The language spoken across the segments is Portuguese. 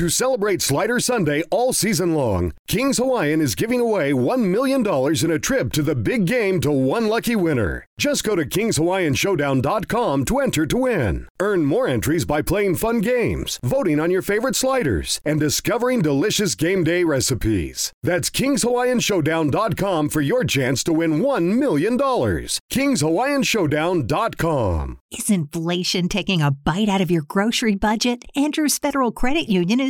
To celebrate Slider Sunday all season long, Kings Hawaiian is giving away $1 million in a trip to the big game to one lucky winner. Just go to KingsHawaiianShowdown.com to enter to win. Earn more entries by playing fun games, voting on your favorite sliders, and discovering delicious game day recipes. That's KingsHawaiianShowdown.com for your chance to win $1 million. KingsHawaiianShowdown.com. Is inflation taking a bite out of your grocery budget? Andrews Federal Credit Union is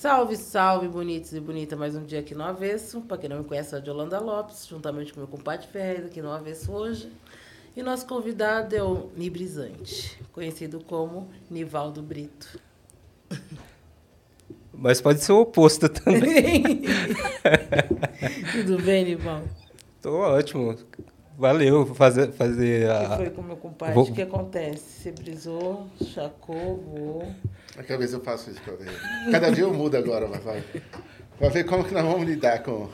Salve, salve, bonitos e bonitas. Mais um dia aqui no Avesso. Para quem não me conhece, sou a Yolanda Lopes, juntamente com meu compadre Ferreira, aqui no Avesso hoje. E nosso convidado é o Nibrizante, conhecido como Nivaldo Brito. Mas pode ser o oposto também. Tudo bem, Nivaldo? Tô ótimo. Valeu fazer, fazer O que a. foi com meu compadre? Vou- O que acontece? Você brisou, chacou, voou. Aquela vez eu faço isso. Cada dia eu mudo agora, mas vai. Vai ver como que nós vamos lidar com,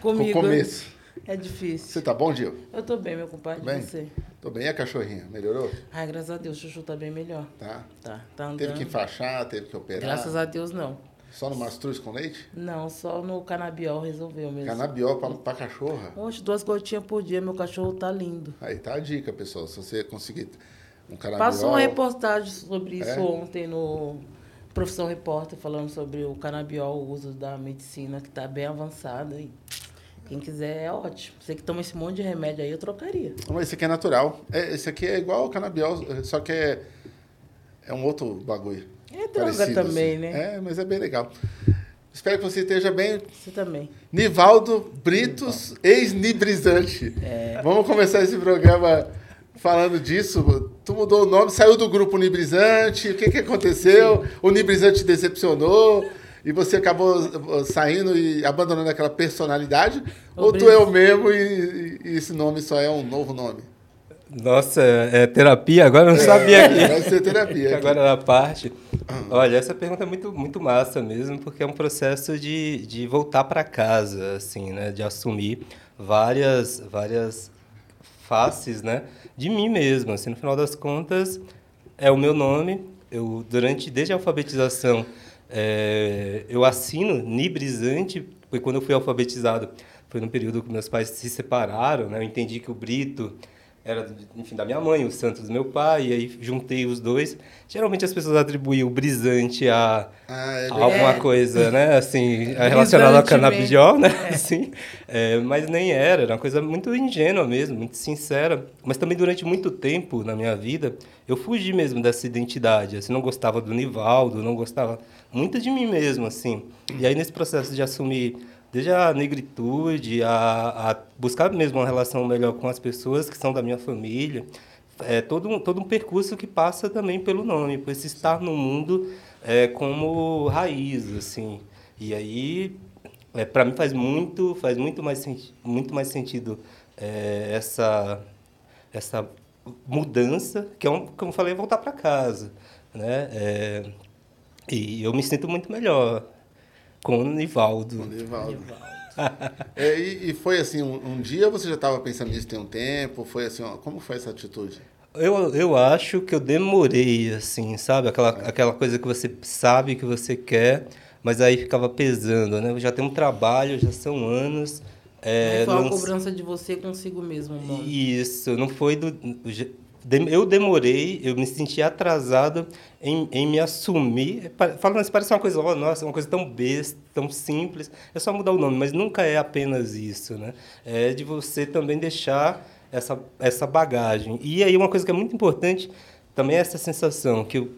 com o começo. é difícil. Você tá bom, Gil? Eu tô bem, meu compadre, Bem? você? Tô bem. E a cachorrinha? Melhorou? Ai, graças a Deus, o Chuchu tá bem melhor. Tá. Tá, tá andando. Teve que enfaixar, teve que operar. Graças a Deus, não. Só no mastruz com leite? Não, só no canabiol resolveu mesmo. Canabiol pra, pra cachorra. Oxe, duas gotinhas por dia, meu cachorro tá lindo. Aí tá a dica, pessoal. Se você conseguir um. Passou uma reportagem sobre isso É? ontem no Profissão Repórter, falando sobre o canabiol, o uso da medicina, que tá bem avançada. E quem quiser é ótimo. Você que toma esse monte de remédio aí, eu trocaria. Não, esse aqui é natural. É, esse aqui é igual ao canabiol, só que é, é um outro bagulho. É droga Parecido, também, assim. né? É, mas é bem legal. Espero que você esteja bem. Você também. Nivaldo Britos, ex-nibrizante. É. Vamos começar esse programa falando disso. Tu mudou o nome, saiu do grupo Nibrizante. O que, que aconteceu? O Nibrizante te decepcionou e você acabou uh, saindo e abandonando aquela personalidade? O Ou tu é o mesmo e, e esse nome só é um novo nome? Nossa, é terapia? Agora eu não sabia que. Vai ser terapia. agora era a parte. Olha, essa pergunta é muito, muito massa mesmo, porque é um processo de, de voltar para casa, assim, né? De assumir várias, várias faces, né? De mim mesmo, assim, no final das contas, é o meu nome. Eu, durante, desde a alfabetização, é, eu assino Nibrizante, porque quando eu fui alfabetizado, foi no período que meus pais se separaram, né? Eu entendi que o Brito era, enfim, da minha mãe, o Santos do meu pai, e aí juntei os dois. Geralmente as pessoas atribuem o brisante a, Ah, é a alguma É. coisa, né, assim, relacionada ao canabidiol, né, assim, É, mas nem era, era uma coisa muito ingênua mesmo, muito sincera. Mas também durante muito tempo na minha vida, eu fugi mesmo dessa identidade, assim, não gostava do Nivaldo, não gostava muito de mim mesmo, assim. E aí nesse processo de assumir desde a negritude, a, a buscar mesmo uma relação melhor com as pessoas que são da minha família, é todo um, todo um percurso que passa também pelo nome, por esse estar no mundo é, como raiz, assim. E aí, é, para mim faz muito, faz muito mais, muito mais sentido é, essa, essa mudança, que é, um, como eu falei, voltar para casa, né? É, e eu me sinto muito melhor com o Nivaldo. Nivaldo. É, e, e foi assim, um, um dia você já estava pensando nisso tem um tempo? Foi assim, ó, como foi essa atitude? Eu, eu acho que eu demorei, assim, sabe? Aquela, aquela coisa que você sabe que você quer, mas aí ficava pesando, né? Eu já tenho um trabalho, já são anos. É, Aí foi uma não- cobrança de você consigo mesmo, mano. Isso, não foi do. Eu demorei, eu me senti atrasado em, em me assumir. Falando assim, parece uma coisa, oh, nossa, uma coisa tão besta, tão simples. É só mudar o nome, mas nunca é apenas isso, né? É de você também deixar essa, essa bagagem. E aí uma coisa que é muito importante também é essa sensação que eu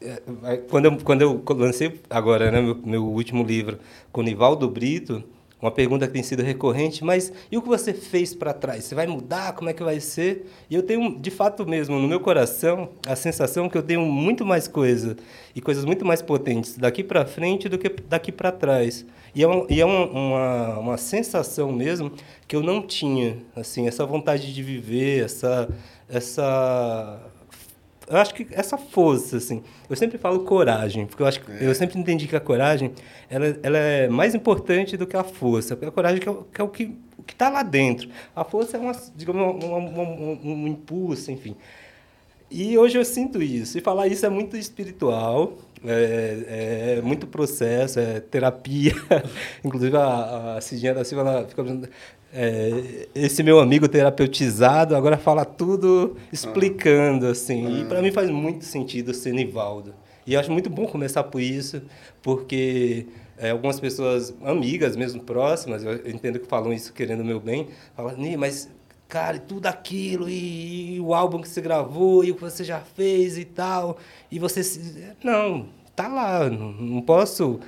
é, quando eu, quando eu lancei agora né, meu, meu último livro com o Nivaldo Brito, uma pergunta que tem sido recorrente, mas e o que você fez para trás? Você vai mudar? Como é que vai ser? E eu tenho, de fato mesmo, no meu coração, a sensação que eu tenho muito mais coisa e coisas muito mais potentes daqui para frente do que daqui para trás. E é, uma, e é uma, uma, sensação mesmo que eu não tinha, assim, essa vontade de viver, essa, essa eu acho que essa força, assim, eu sempre falo coragem, porque eu acho que, é. eu sempre entendi que a coragem, ela, ela é mais importante do que a força, porque a coragem que é, que é o que está lá dentro. A força é uma, digamos, um, um, um, um impulso, enfim. E hoje eu sinto isso. E falar isso é muito espiritual, é, é muito processo, é terapia. Inclusive, a, a Cidinha da Silva ela fica é, esse meu amigo terapeutizado agora fala tudo explicando, assim. Ah. E para mim faz muito sentido ser Nivaldo. E eu acho muito bom começar por isso, porque é, algumas pessoas, amigas mesmo, próximas, eu entendo que falam isso querendo o meu bem, falam, mas, cara, tudo aquilo, e, e, o álbum que você gravou, e o que você já fez e tal, e você... Se... Não, tá lá, não, não posso...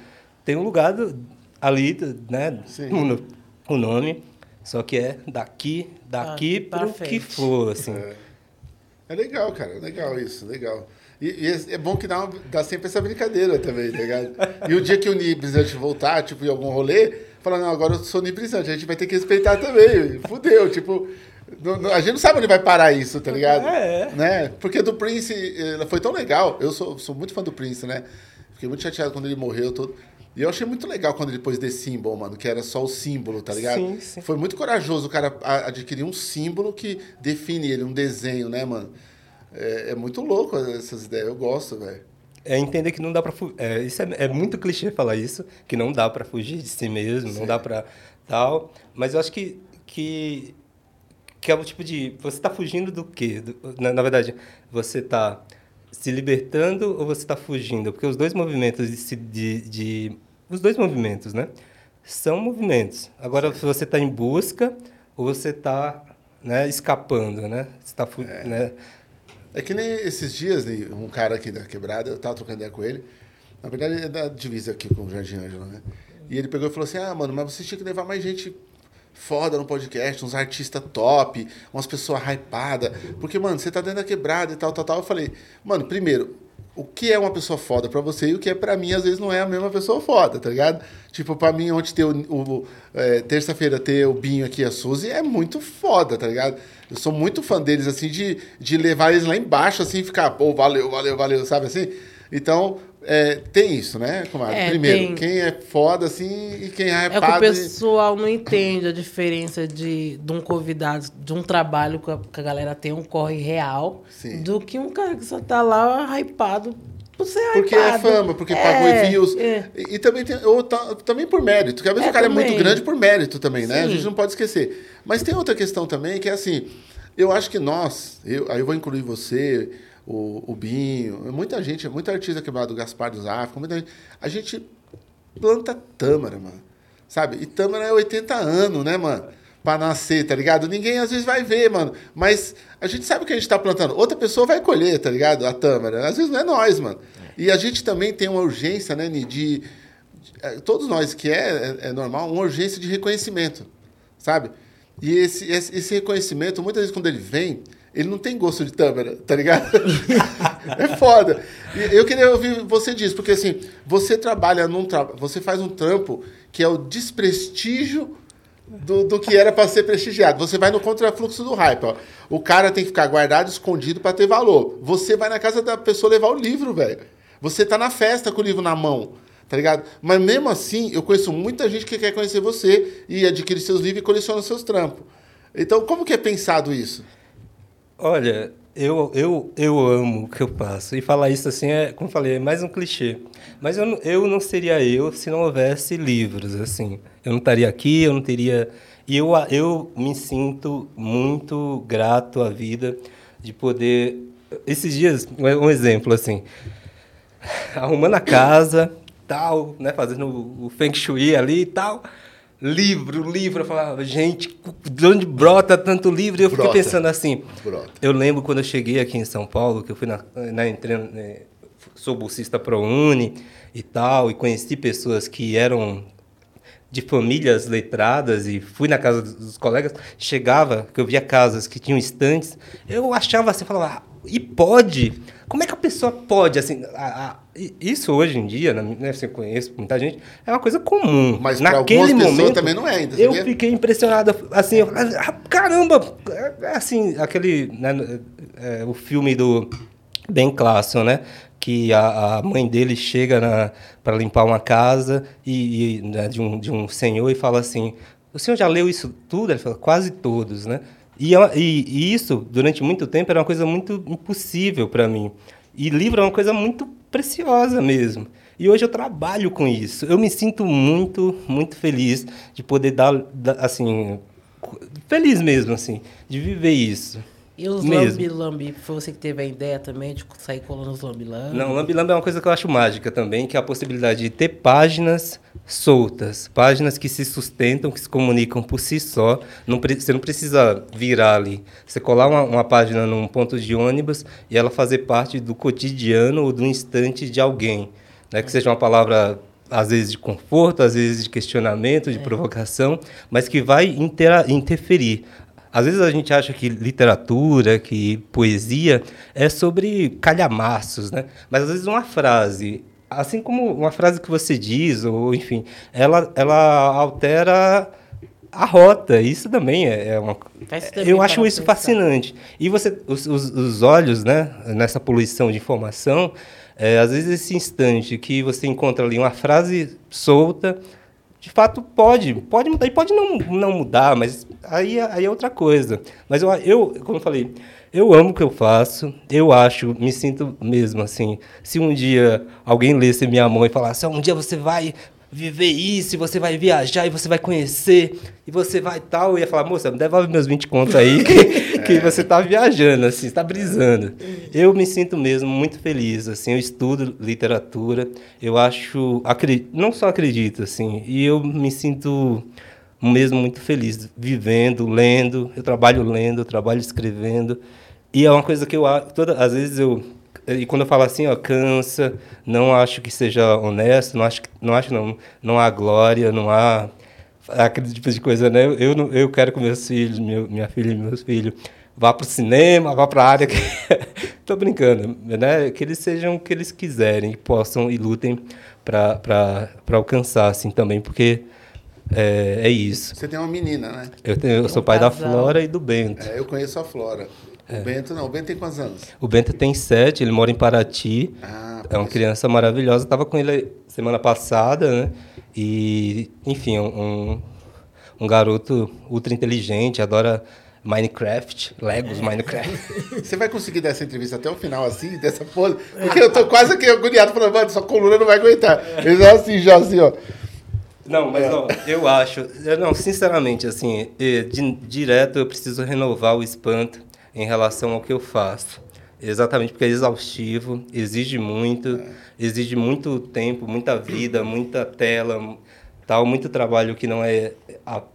Tem um lugar do, ali, né, o, o nome, só que é daqui, daqui ah, para o que for, assim. É. é. legal, cara, legal isso, legal. E, e é, é bom que dá, uma, dá sempre essa brincadeira também, tá ligado? e o dia que o Nibrizante voltar, tipo, em algum rolê, falar, não, agora eu sou Nibrizante, a gente vai ter que respeitar também. Fudeu, tipo... A gente não sabe onde vai parar isso, tá ligado? É, é. Né? Porque do Prince foi tão legal. Eu sou, sou muito fã do Prince, né? Fiquei muito chateado quando ele morreu. Todo... E eu achei muito legal quando ele pôs The Symbol, mano, que era só o símbolo, tá ligado? Sim, sim. Foi muito corajoso o cara adquirir um símbolo que define ele, um desenho, né, mano? É, é muito louco essas ideias, eu gosto, velho. É entender que não dá pra fugir. É, isso é, é, muito clichê falar isso, que não dá para fugir de si mesmo, sim. não dá para tal. Mas eu acho que, que, que é o tipo de. Você está fugindo do quê? Do, na, na verdade, você está se libertando ou você está fugindo? Porque os dois movimentos de, de, de, os dois movimentos, né, são movimentos. Agora, se você está em busca ou você está né, escapando, né? Você tá, é. né? É que nem esses dias, né, um cara aqui da quebrada, eu estava trocando ideia com ele. Na verdade, é da divisa aqui com o Jardim Ângelo, né? E ele pegou e falou assim: Ah, mano, mas você tinha que levar mais gente foda no podcast, uns artistas top, umas pessoas hypadas. Porque, mano, você tá dentro da quebrada e tal, tal, tal. Eu falei, mano, primeiro, o que é uma pessoa foda para você e o que é para mim, às vezes, não é a mesma pessoa foda, tá ligado? Tipo, para mim, ontem ter o. o é, Terça-feira ter o Binho aqui a Suzy é muito foda, tá ligado? Eu sou muito fã deles, assim, de, de levar eles lá embaixo, assim, ficar, pô, valeu, valeu, valeu, sabe assim? Então, é, tem isso, né, comadre? É, Primeiro, tem. quem é foda, assim, e quem é, é que o pessoal não entende a diferença de, de um convidado, de um trabalho que a, que a galera tem um corre real, Sim. do que um cara que só tá lá hypado por ser Porque é fama, porque é, pagou reviews. É. E, e, também, tem, ou tá, também por mérito, porque às vezes é, o cara também. é muito grande por mérito também, né? Sim. A gente não pode esquecer. Mas tem outra questão também, que é assim, eu acho que nós, eu, aí eu vou incluir você o, o Binho, muita gente, muita artista quebrado, o Gaspar dos África, muita gente. A gente planta tâmara, mano. Sabe? E tâmara é 80 anos, né, mano? Pra nascer, tá ligado? Ninguém às vezes vai ver, mano. Mas a gente sabe o que a gente tá plantando. Outra pessoa vai colher, tá ligado? A tâmara. Às vezes não é nós, mano. E a gente também tem uma urgência, né, de. de é, todos nós, que é, é, é normal, uma urgência de reconhecimento, sabe? E esse, esse, esse reconhecimento, muitas vezes, quando ele vem, ele não tem gosto de tâmara, tá ligado? é foda. E eu queria ouvir você disso, porque assim, você trabalha num trabalho, você faz um trampo que é o desprestígio do, do que era para ser prestigiado. Você vai no contrafluxo do hype, ó. O cara tem que ficar guardado, escondido para ter valor. Você vai na casa da pessoa levar o livro, velho. Você tá na festa com o livro na mão, tá ligado? Mas mesmo assim, eu conheço muita gente que quer conhecer você e adquire seus livros e coleciona seus trampos. Então, como que é pensado isso? Olha, eu, eu, eu amo o que eu passo. E falar isso assim é, como falei, é mais um clichê. Mas eu, eu não seria eu se não houvesse livros, assim. Eu não estaria aqui, eu não teria... E eu, eu me sinto muito grato à vida de poder... Esses dias, um exemplo, assim... Arrumando a casa, tal, né? Fazendo o Feng Shui ali e tal livro, livro. Eu falava, gente, de onde brota tanto livro? E eu fiquei brota. pensando assim. Brota. Eu lembro quando eu cheguei aqui em São Paulo, que eu fui na, na entrei, né, sou bolsista ProUni e tal, e conheci pessoas que eram de famílias letradas e fui na casa dos, colegas, chegava, que eu via casas que tinham estantes, eu achava assim, falava, e pode? Como é que a pessoa pode, assim, a, a, isso hoje em dia, né, você conhece muita gente, é uma coisa comum. Mas naquele momento também não é ainda. Eu fiquei impressionado, assim, eu, ah, caramba, é, assim, aquele, né, é, o filme do Ben Classon, né? que a, a, mãe dele chega para limpar uma casa e, e né, de, um, de um senhor e fala assim: O senhor já leu isso tudo? Ele fala: Quase todos, né? E, e, e isso, durante muito tempo, era uma coisa muito impossível para mim. E livro é uma coisa muito preciosa mesmo. E hoje eu trabalho com isso. Eu me sinto muito, muito feliz de poder dar, assim, feliz mesmo, assim, de viver isso. E os lambi-lambi, foi você que teve a ideia também de sair colando os lambi-lambi? Não, lambi-lambi é uma coisa que eu acho mágica também, que é a possibilidade de ter páginas soltas, páginas que se sustentam, que se comunicam por si só. Não, você não precisa virar ali. Você colar uma, uma página num ponto de ônibus e ela fazer parte do cotidiano ou do instante de alguém. Né? Que seja uma palavra às vezes de conforto, às vezes de questionamento, de é. provocação, mas que vai interferir. Às vezes a gente acha que literatura, que poesia é sobre calhamaços, né? Mas às vezes uma frase, assim como uma frase que você diz, ou enfim, ela, ela altera a rota. Isso também é, é uma. Eu acho isso fascinante. E você, os, os, os, olhos, né? Nessa poluição de informação, é, às vezes esse instante que você encontra ali uma frase solta de fato pode, pode mudar, e pode não, não mudar, mas aí, aí é outra coisa. Mas eu, eu, como eu falei, eu amo o que eu faço, eu acho, me sinto mesmo assim. Se um dia alguém lesse minha mão e falasse, um dia você vai viver isso, e você vai viajar, e você vai conhecer, e você vai tal. Eu ia falar, moça, me devolve meus 20 contos aí, que, que você está viajando, assim, está brisando. Eu me sinto mesmo muito feliz, assim, eu estudo literatura, eu acho, acredito, não só acredito, assim, e eu me sinto mesmo muito feliz, vivendo, lendo, eu trabalho lendo, eu trabalho escrevendo, e é uma coisa que eu, toda, às vezes eu e quando eu falo assim, ó, cansa, não acho que seja honesto, não acho, não acho não, não há glória, não há aquele tipo de coisa, né? Eu, eu quero que meus filhos, meu, minha filha e meus filhos vá para o cinema, vá para a área que... Estou brincando, né? Que eles sejam o que eles quiserem, possam e lutem para alcançar, assim, também, porque é, é, isso. Você tem uma menina, né? Eu, tenho, eu sou pai da Flora e do Bento. É, eu conheço a Flora. O é. Bento não. O Bento tem quantos anos? O Bento tem sete, ele mora em Paraty. Ah, é uma criança maravilhosa. Estava com ele semana passada, né? E, enfim, um, um garoto ultra inteligente, adora Minecraft, Legos é. Minecraft. Você vai conseguir dar essa entrevista até o final, assim, dessa pose? Porque eu tô quase aqui agoniado, falando, mano, sua coluna não vai aguentar. Ele é assim, já assim, ó. Não, mas ó, eu acho, eu, não, sinceramente, assim, de, direto eu preciso renovar o espanto em relação ao que eu faço. Exatamente porque é exaustivo, exige muito, exige muito tempo, muita vida, muita tela, tal, muito trabalho que não é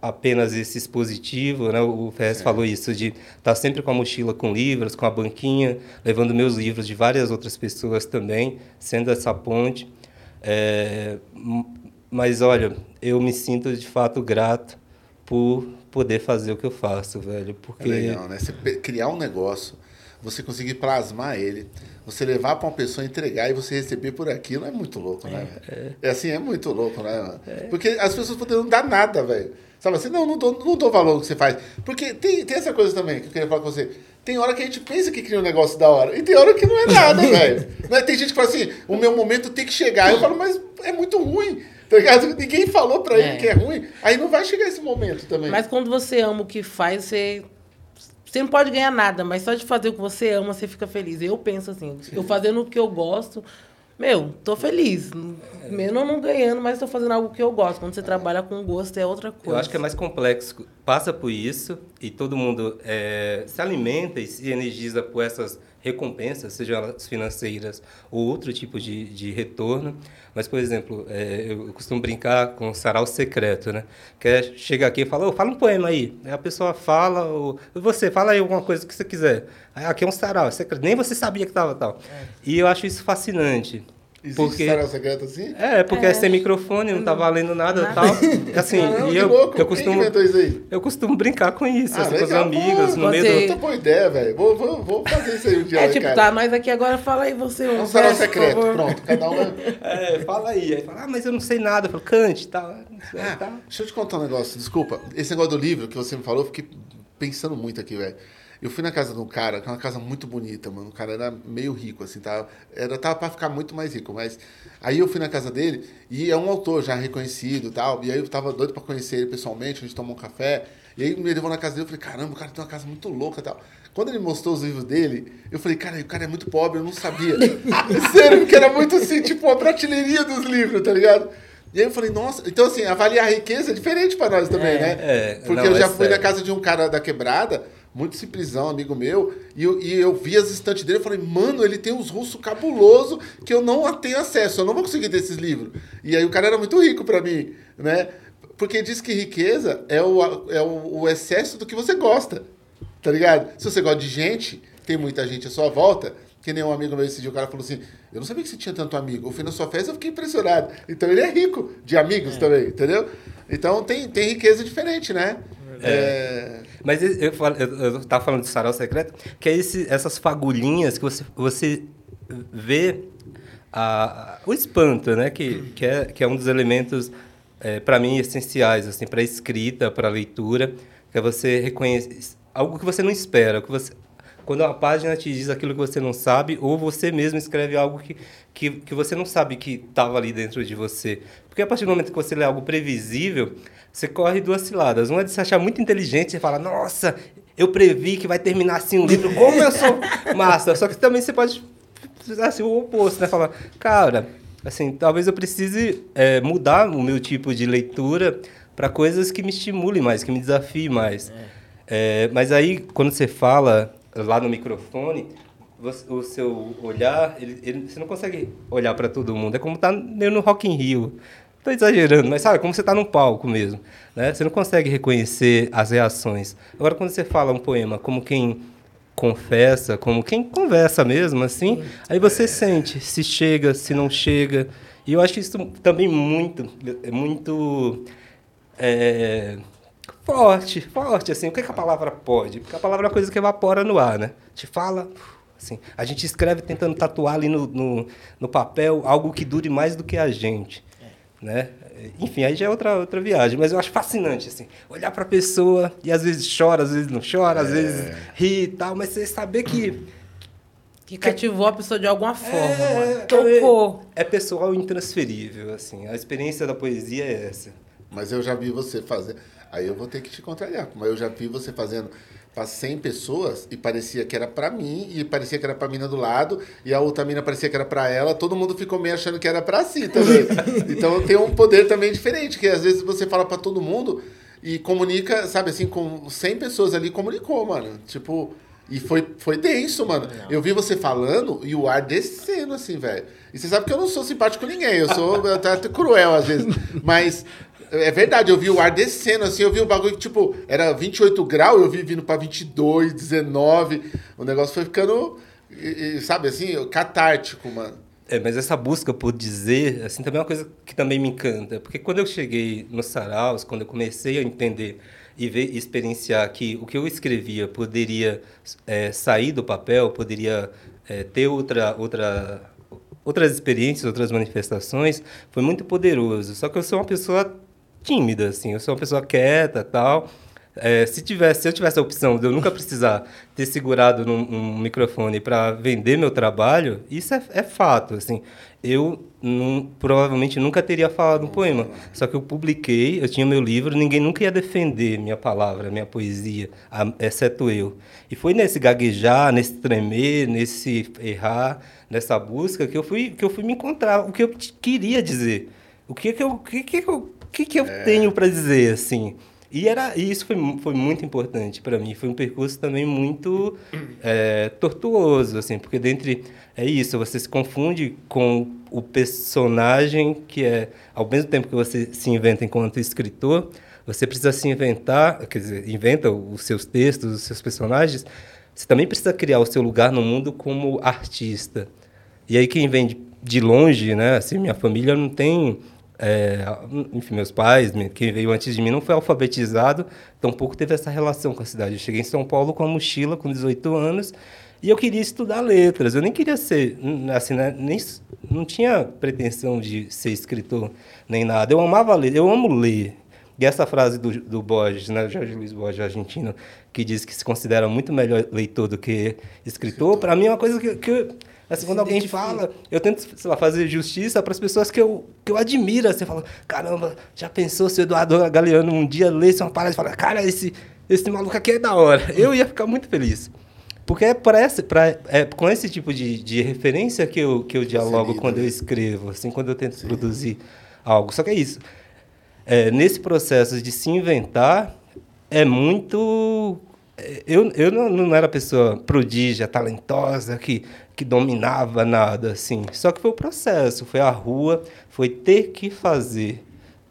apenas esse expositivo, né? O Ferrez falou isso de estar tá sempre com a mochila com livros, com a banquinha, levando meus livros de várias outras pessoas também, sendo essa ponte. É, mas olha, eu me sinto de fato grato por poder fazer o que eu faço, velho. Porque... É legal, né? Você criar um negócio, você conseguir plasmar ele, você levar para uma pessoa, entregar e você receber por aquilo é muito louco, né? É, é assim, é muito louco, né? É. Porque as pessoas poderiam não dar nada, velho. Sabe assim, não, não dou, não dou valor ao que você faz. Porque tem, tem essa coisa também que eu queria falar com você. Tem hora que a gente pensa que cria um negócio da hora. E tem hora que não é nada, velho. Não é? Tem gente que fala assim, o meu momento tem que chegar. Eu falo, mas é muito ruim. Tá ligado? Ninguém falou pra ele é. que é ruim. Aí não vai chegar esse momento também. Mas quando você ama o que faz, você. Você não pode ganhar nada, mas só de fazer o que você ama, você fica feliz. Eu penso assim, eu fazendo o que eu gosto, meu, tô feliz. Mesmo não ganhando, mas tô fazendo algo que eu gosto. Quando você trabalha com gosto, é outra coisa. Eu acho que é mais complexo. Passa por isso e todo mundo é, se alimenta e se energiza por essas recompensas, sejam elas financeiras ou outro tipo de, de retorno. Mas, por exemplo, é, eu costumo brincar com o sarau secreto, né? Que é, chega aqui e fala, oh, fala um poema aí. Aí a pessoa fala, ou você, fala aí alguma coisa que você quiser. Aí, aqui é um sarau, secreto. nem você sabia que estava tal. É. E eu acho isso fascinante. Existe Porque- sarau secreto assim? É, porque é, sem microfone, não tá valendo nada e tal. Assim, Caramba, e eu, louco. eu costumo. inventou isso aí? Eu costumo brincar com isso, Ah, assim, com os amigos, pô, no meio você- do. Puta boa ideia, velho. Vou, vou, vou fazer isso aí um dia, É lá, tipo, cara. tá nós aqui agora, fala aí você. É um um sarau secreto. favor. Pronto, cada um... É, fala aí. Aí fala, ah, mas eu não sei nada. Eu falo, cante e tal. Não sei, Ah, tal. deixa eu te contar um negócio, desculpa. Esse negócio do livro que você me falou, eu fiquei pensando muito aqui, velho. Eu fui na casa de um cara, que é uma casa muito bonita, mano. O cara era meio rico, assim, tava, era, tava pra ficar muito mais rico, mas... Aí eu fui na casa dele, e é um autor já reconhecido e tal, e aí eu tava doido pra conhecer ele pessoalmente, a gente tomou um café, e aí me levou na casa dele, eu falei, caramba, o cara tem uma casa muito louca e tal. Quando ele mostrou os livros dele, eu falei, cara, o cara é muito pobre, eu não sabia. Sério, porque era muito assim, tipo, a prateleirinha dos livros, tá ligado? E aí eu falei, nossa, então assim, avaliar a riqueza é diferente pra nós também, né? é, Porque não, eu já é fui na sério. casa de um cara da quebrada, muito simplesão, amigo meu, e eu, e eu vi as estantes dele e falei, mano, ele tem uns russos cabulosos que eu não tenho acesso, eu não vou conseguir ter esses livros. E aí o cara era muito rico pra mim, né? Porque diz que riqueza é o, é o, o excesso do que você gosta, tá ligado? Se você gosta de gente, tem muita gente à sua volta, que nem um amigo meu esse dia, o cara falou assim, eu não sabia que você tinha tanto amigo. Eu fui na sua festa, eu fiquei impressionado. Então ele é rico de amigos também, entendeu? Então tem, tem riqueza diferente, né? É. Mas eu, eu, falo- eu, eu tava falando de sarau secreto, que é esse, essas fagulhinhas que você, você vê a, o espanto, né? Que, que, é, que é um dos elementos, para mim, essenciais assim, para a escrita, para a leitura, que é você reconhecer algo que você não espera, que você, quando a página te diz aquilo que você não sabe, ou você mesmo escreve algo que, que, que você não sabe que estava ali dentro de você. Porque a partir do momento que você lê algo previsível, você corre duas ciladas. Uma é de se achar muito inteligente, você fala, nossa, eu previ que vai terminar assim um livro, como eu sou massa. Só que também você pode assim, o oposto, né? Falar, cara, assim, talvez eu precise é, mudar o meu tipo de leitura para coisas que me estimulem mais, que me desafiem mais. É, mas aí, quando você fala lá no microfone, o seu olhar, ele, ele- você não consegue olhar para todo mundo. É como tá meio no Rock in Rio. Tô exagerando, mas sabe, como você está num palco mesmo. Né? Você não consegue reconhecer as reações. Agora, quando você fala um poema como quem confessa, como quem conversa mesmo, assim, aí você sente se chega, se não chega. E eu acho isso também muito, é muito é, forte, forte, assim. O que, que a palavra pode? Porque a palavra é uma coisa que evapora no ar, né? Te fala, assim. A gente escreve tentando tatuar ali no, no, no papel algo que dure mais do que a gente, né? Enfim, aí já é outra, outra viagem, mas eu acho fascinante, assim, olhar para a pessoa e às vezes chora, às vezes não chora, às vezes ri e tal, mas você saber que Que cativou a pessoa de alguma forma, é, mano. Tocou. é pessoal e intransferível, assim. A experiência da poesia é essa. Mas eu já vi você fazer. Aí eu vou ter que te contrariar. Mas eu já vi você fazendo para 100 pessoas e parecia que era para mim e parecia que era para mina do lado e a outra mina parecia que era para ela. Todo mundo ficou meio achando que era para si também. então tem um poder também diferente que às vezes você fala para todo mundo e comunica, sabe assim, com 100 pessoas ali comunicou, mano. Tipo, e foi, foi denso, mano. Eu vi você falando e o ar descendo, assim, velho. E você sabe que eu não sou simpático com ninguém, eu sou até até cruel às vezes. Mas é verdade, eu vi o ar descendo, assim, eu vi o bagulho que, tipo, era 28 graus, eu vi vindo pra 22, 19. O negócio foi ficando, e- sabe assim, catártico, mano. É, mas essa busca por dizer, assim, também é uma coisa que também me encanta. Porque quando eu cheguei nos saraus, quando eu comecei a entender e ver experienciar que o que eu escrevia poderia é, sair do papel, poderia é, ter outra, outra, outras experiências, outras manifestações, foi muito poderoso. Só que eu sou uma pessoa tímida, assim, eu sou uma pessoa quieta tal. É, se, tivesse, se eu tivesse a opção de eu nunca precisar ter segurado num, um microfone para vender meu trabalho, isso é, é fato. Assim, eu não- provavelmente nunca teria falado um poema. Só que eu publiquei, eu tinha meu livro, ninguém nunca ia defender minha palavra, minha poesia, a- exceto eu. E foi nesse gaguejar, nesse tremer, nesse errar, nessa busca que eu fui, que eu fui me encontrar, o que eu queria dizer. O que que eu, que que eu, que que eu tenho para dizer, assim? E, era, e isso foi, foi muito importante para mim. Foi um percurso também muito é, tortuoso, assim, porque dentre é isso, você se confunde com o personagem que é, ao mesmo tempo que você se inventa enquanto escritor, você precisa se inventar, quer dizer, inventa os seus textos, os seus personagens, você também precisa criar o seu lugar no mundo como artista. E aí quem vem de de longe, né? Assim, minha família não tem é, enfim, meus pais, quem veio antes de mim não foi alfabetizado, tampouco teve essa relação com a cidade. Eu cheguei em São Paulo com a mochila, com 18 anos, e eu queria estudar letras. Eu nem queria ser, assim, né, nem, não tinha pretensão de ser escritor nem nada. Eu amava ler, eu amo ler. E essa frase do, do Borges, né, Jorge Luiz Borges, argentino, que diz que se considera muito melhor leitor do que escritor, para mim é uma coisa que, que Assim, quando alguém fala, eu tento, sei lá, fazer justiça para as pessoas que eu, que eu admiro. Você fala, caramba, já pensou se o Eduardo Galeano um dia lesse uma parada e fala, cara, esse, esse maluco aqui é da hora. Eu ia ficar muito feliz. Porque é, pra esse, pra, é com esse tipo de, de referência que eu, que eu dialogo quando eu escrevo, assim, quando eu tento Sim. produzir algo. Só que é isso. É, nesse processo de se inventar, é muito é, eu, eu não, não era pessoa prodígia, talentosa, que que dominava nada, assim. Só que foi o processo, foi a rua, foi ter que fazer.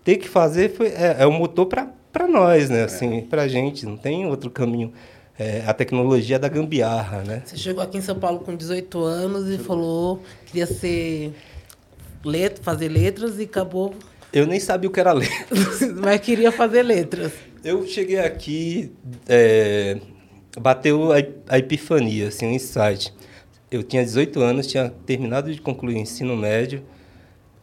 Ter que fazer foi, é, é o motor para nós, né? Assim, para a gente, não tem outro caminho. É, a tecnologia da gambiarra, né? Você chegou aqui em São Paulo com 18 anos e falou que queria ser letra, fazer letras e acabou. Eu nem sabia o que era letras. Mas queria fazer letras. Eu cheguei aqui, é, bateu a, a epifania, assim, um insight eu tinha 18 anos, tinha terminado de concluir o ensino médio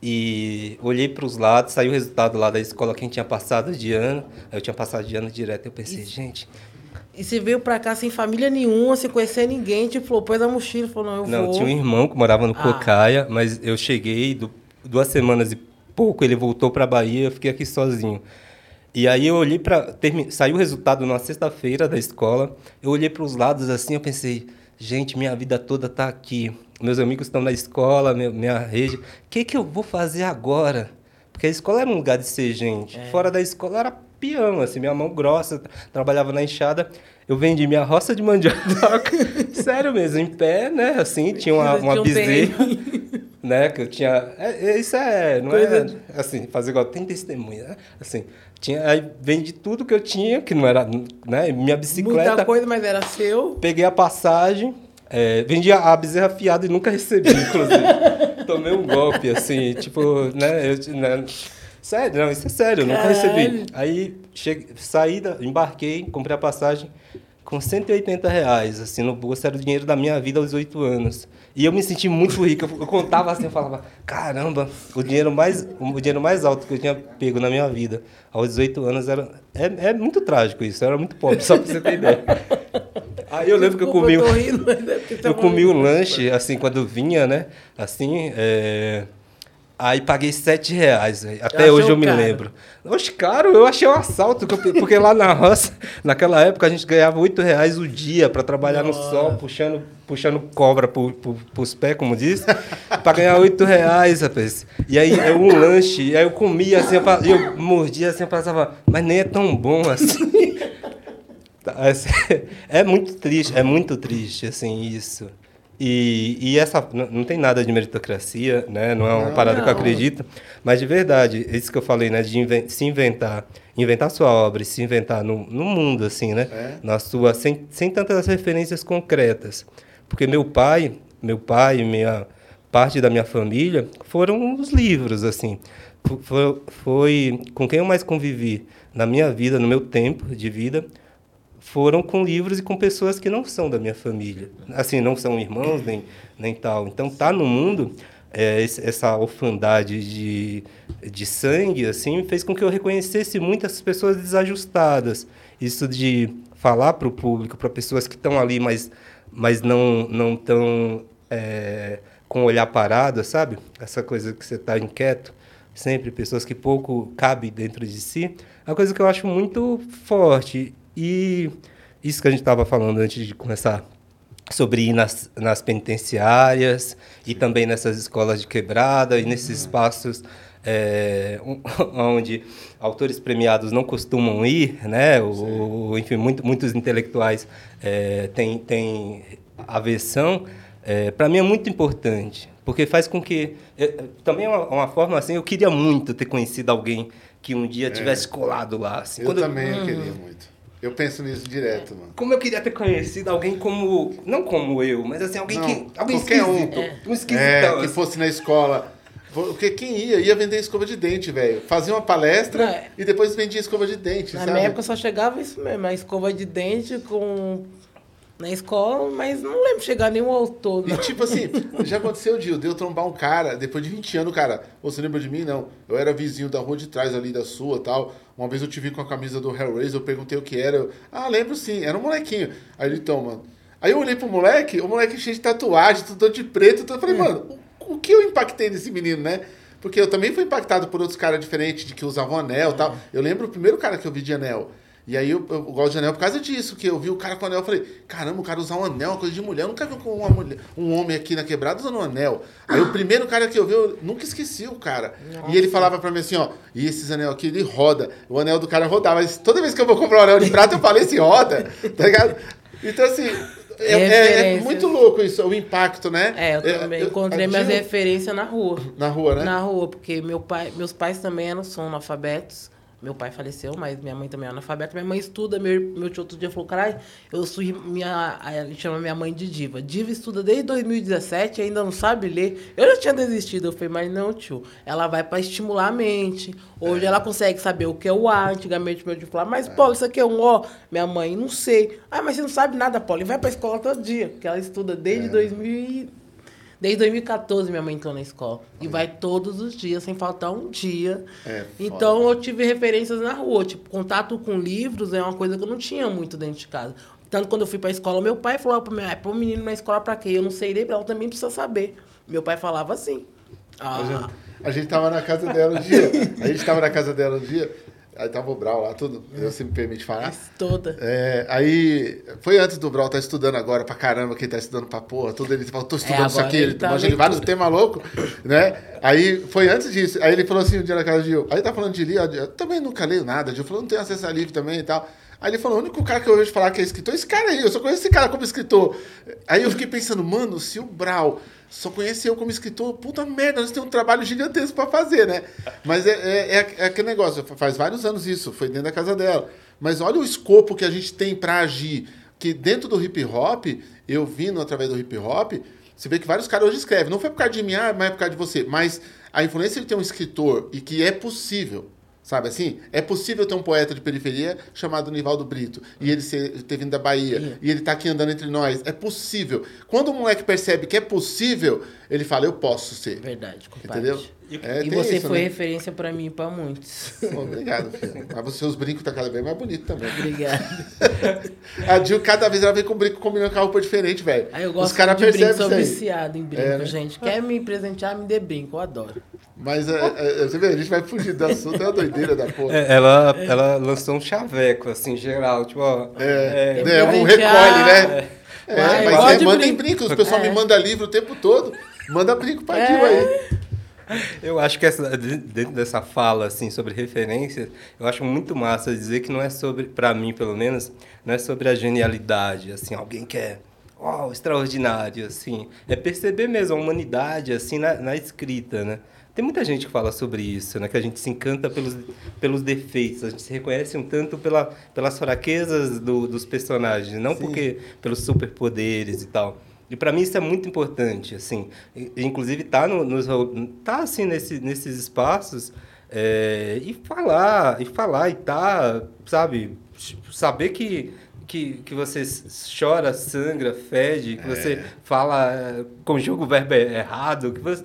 e olhei para os lados, saiu o resultado lá da escola quem tinha passado de ano. Eu tinha passado de ano direto. Eu pensei, gente. E você veio para cá sem família nenhuma, sem conhecer ninguém, tipo, falou, pôs a mochila, falou, não, eu não, vou. Não, tinha um irmão que morava no ah. Cocaia, mas eu cheguei do, duas semanas e pouco, ele voltou para a Bahia, eu fiquei aqui sozinho. E aí eu olhei para saiu o resultado na sexta-feira da escola. Eu olhei para os lados assim, eu pensei, Gente, minha vida toda está aqui. Meus amigos estão na escola, minha, minha rede. O que, que eu vou fazer agora? Porque a escola era um lugar de ser gente. É. Fora da escola era peão, assim, minha mão grossa, trabalhava na enxada. Eu vendi minha roça de mandioca. Sério mesmo, em pé, né? Assim, tinha uma, uma bezerra. Né? Que eu tinha. É, é isso é. Não é assim, fazer igual. Tem testemunha, né? Assim, tinha, aí vendi tudo que eu tinha, que não era. Né? Minha bicicleta. Muita coisa, mas era seu. Peguei a passagem, é, vendi a, bezerra fiada e nunca recebi, inclusive. Tomei um golpe, assim, tipo, né? Eu, né? Sério, não, isso é sério, nunca recebi. Aí cheguei, saí, da, embarquei, comprei a passagem com 180 reais, assim, no bolso, era o dinheiro da minha vida aos 8 anos. E eu me senti muito rico. Eu, contava assim, eu falava, caramba, o dinheiro mais, o dinheiro mais alto que eu tinha pego na minha vida aos 18 anos era. É, é muito trágico isso, eu era muito pobre, só pra você ter ideia. Aí eu lembro que eu comi. Eu, rindo, eu comi o lanche, assim, quando vinha, né? Assim, é Aí paguei sete reais, véio. até hoje eu me caro. lembro. Oxe, caro, eu achei um assalto, porque lá na roça, naquela época, a gente ganhava oito reais o dia para trabalhar Nossa. no sol, puxando, puxando cobra para os pés, como diz, para ganhar oito reais, rapaz. E aí é um lanche, aí eu comia assim, eu, mordia assim, eu pensava, mas nem é tão bom assim. É muito triste, é muito triste, assim, isso. E, e essa não, não, tem nada de meritocracia, né? Não é uma não, parada não. que eu acredito, mas de verdade, isso que eu falei, né? De inven se inventar, inventar sua obra, se inventar no, no mundo, assim, né? É. Na sua sem, sem tantas referências concretas, porque meu pai, meu pai, minha parte da minha família foram os livros, assim. Foi, foi com quem eu mais convivi na minha vida, no meu tempo de vida, foram com livros e com pessoas que não são da minha família. Assim, não são irmãos nem, nem tal. Então, tá no mundo, é, essa orfandade de, de sangue, assim, fez com que eu reconhecesse muitas pessoas desajustadas. Isso de falar para o público, para pessoas que estão ali, mas, mas não não estão é, com o olhar parado, sabe? Essa coisa que você está inquieto, sempre pessoas que pouco cabe dentro de si, é uma coisa que eu acho muito forte e isso que a gente estava falando antes de começar, sobre ir nas, nas penitenciárias e também nessas escolas de quebrada e nesses espaços é, onde autores premiados não costumam ir, né? O, enfim, muito, muitos intelectuais é, têm, têm aversão. É, Para mim é muito importante, porque faz com que... É, também é uma, uma, forma assim, eu queria muito ter conhecido alguém que um dia é. tivesse colado lá. Assim, eu também eu queria muito. Eu penso nisso direto, mano. Como eu queria ter conhecido alguém como. Não como eu, mas assim, alguém Não, que. Alguém qualquer um. esquisito. Um esquisitão. É, que assim. fosse na escola. Porque quem ia, ia vender escova de dente, velho. Fazia uma palestra É. e depois vendia escova de dente, Na sabe? minha época só chegava isso mesmo, a escova de dente com. Na escola, mas não lembro de chegar nenhum autor. E não. tipo assim, já aconteceu, Dil, de eu trombar um cara, depois de 20 anos, cara, você lembra de mim? Não. Eu era vizinho da rua de trás ali da sua tal. Uma vez eu te vi com a camisa do Hellraiser, eu perguntei o que era. Eu, ah, lembro sim, era um molequinho. Aí ele, então, mano. Aí eu olhei pro moleque, o moleque cheio de tatuagem, tudo de preto, eu falei, mano, o, o que eu impactei nesse menino, né? Porque eu também fui impactado por outros caras diferentes, de que usavam anel e tal. Eu lembro o primeiro cara que eu vi de anel. E aí eu, eu gosto de anel por causa disso, que eu vi o cara com anel, eu falei, caramba, o cara usar um anel, é uma coisa de mulher. Eu nunca vi com uma mulher, um homem aqui na quebrada usando um anel. Aí o primeiro cara que eu vi, eu nunca esqueci o cara. E ele falava pra mim assim, ó, e esses anel aqui, ele roda. O anel do cara rodava. Mas toda vez que eu vou comprar um anel de prata, eu falei esse roda, tá ligado? Então assim, é, é- é muito louco isso, o impacto, né? É, eu também eu- encontrei a minhas referências na rua. Na rua, né? Na rua, porque meu pai, meus pais também eram são analfabetos. Meu pai faleceu, mas minha mãe também é analfabeta. Minha mãe estuda. Meu, meu tio outro dia falou, caralho, eu sou minha. Ele chama minha mãe de diva. Diva estuda desde 2017 e ainda não sabe ler. Eu já tinha desistido. Eu falei, mas não, tio. Ela vai pra estimular a mente. Hoje ela consegue saber o que é o A. Antigamente meu tio falava, mas Paulo, isso aqui é um O. Minha mãe, não sei. Ah, mas você não sabe nada, Paulo. E vai pra escola todo dia. Porque ela estuda desde 2000 e- Desde 2014 minha mãe entrou na escola. E vai todos os dias, sem faltar um dia. É, então eu tive referências na rua. Tipo, contato com livros é uma coisa que eu não tinha muito dentro de casa. Tanto quando eu fui pra escola, meu pai falou pra mim, ah, pôr o menino na escola pra quê? Eu não sei ler, ela também precisa saber. Meu pai falava assim. A Ah, gente, a gente tava na casa dela um dia. A gente tava na casa dela um dia. Aí tava o Brau lá, tudo. Você me permite falar? toda. É, aí, foi antes do Brau tá estudando agora pra caramba, quem tá estudando pra porra, tudo ele falou, tô estudando isso agora aqui, ele ele tá manja de vários temas loucos, né? Aí, foi antes disso, aí ele falou assim, um dia na casa de Gil, aí tá falando de livro, eu também nunca leio nada, Gil falou, não tenho acesso a livro também e tal. Aí ele falou, o único cara que eu vejo falar que é escritor, é esse cara aí, eu só conheço esse cara como escritor. Aí eu fiquei pensando, mano, se o Brau só conhece eu como escritor, puta merda, nós temos um trabalho gigantesco pra fazer, né? Mas é, é, é- é aquele negócio, faz vários anos isso, foi dentro da casa dela. Mas olha o escopo que a gente tem pra agir. Que dentro do hip hop, eu vindo através do hip hop, você vê que vários caras hoje escrevem. Não foi por causa de mim, ah, mas é por causa de você. Mas a influência de ter um escritor e que é possível. Sabe assim? É possível ter um poeta de periferia chamado Nivaldo Brito e ele ser, ter vindo da Bahia e ele tá aqui andando entre nós. É possível. Quando o moleque percebe que é possível, ele fala: Eu posso ser. Verdade, compadre. Entendeu? E, É, e você isso, foi né? referência pra mim e pra muitos. Obrigado, filho. Mas os seus brincos tá cada vez mais bonito também. Obrigada. A Jill, cada vez ela vem com brinco combinando com a roupa diferente, velho. Aí eu Os gosto caras de brinco, percebem sou isso aí. viciado em brinco, É, né? gente. Quer me presentear, me dê brinco, eu adoro. Mas é, é, você vê, a gente vai fugir do assunto, é uma doideira da porra. É, ela, ela lançou um chaveco, assim, geral. Tipo, ó. É, É, né, um recolhe, né? É, mas é, de mandem brinco. brincos, o pessoal É. me manda livro o tempo todo. Manda brinco pra É. Aí. Eu acho que essa, de- dentro dessa fala assim sobre referências, eu acho muito massa dizer que não é sobre, para mim pelo menos, não é sobre a genialidade, assim, alguém que é uau, extraordinário, assim, é perceber mesmo a humanidade assim na, na escrita, né? Tem muita gente que fala sobre isso, né? Que a gente se encanta pelos, pelos defeitos, a gente se reconhece um tanto pela, pelas fraquezas do, dos personagens, não porque pelos superpoderes e tal. E para mim isso é muito importante, assim. E- Inclusive tá no, nos, tá assim nesse, nesses espaços é, e falar e falar e tá, sabe, saber que que, que você chora, sangra, fede, que você fala, é, conjuga o verbo errado, que você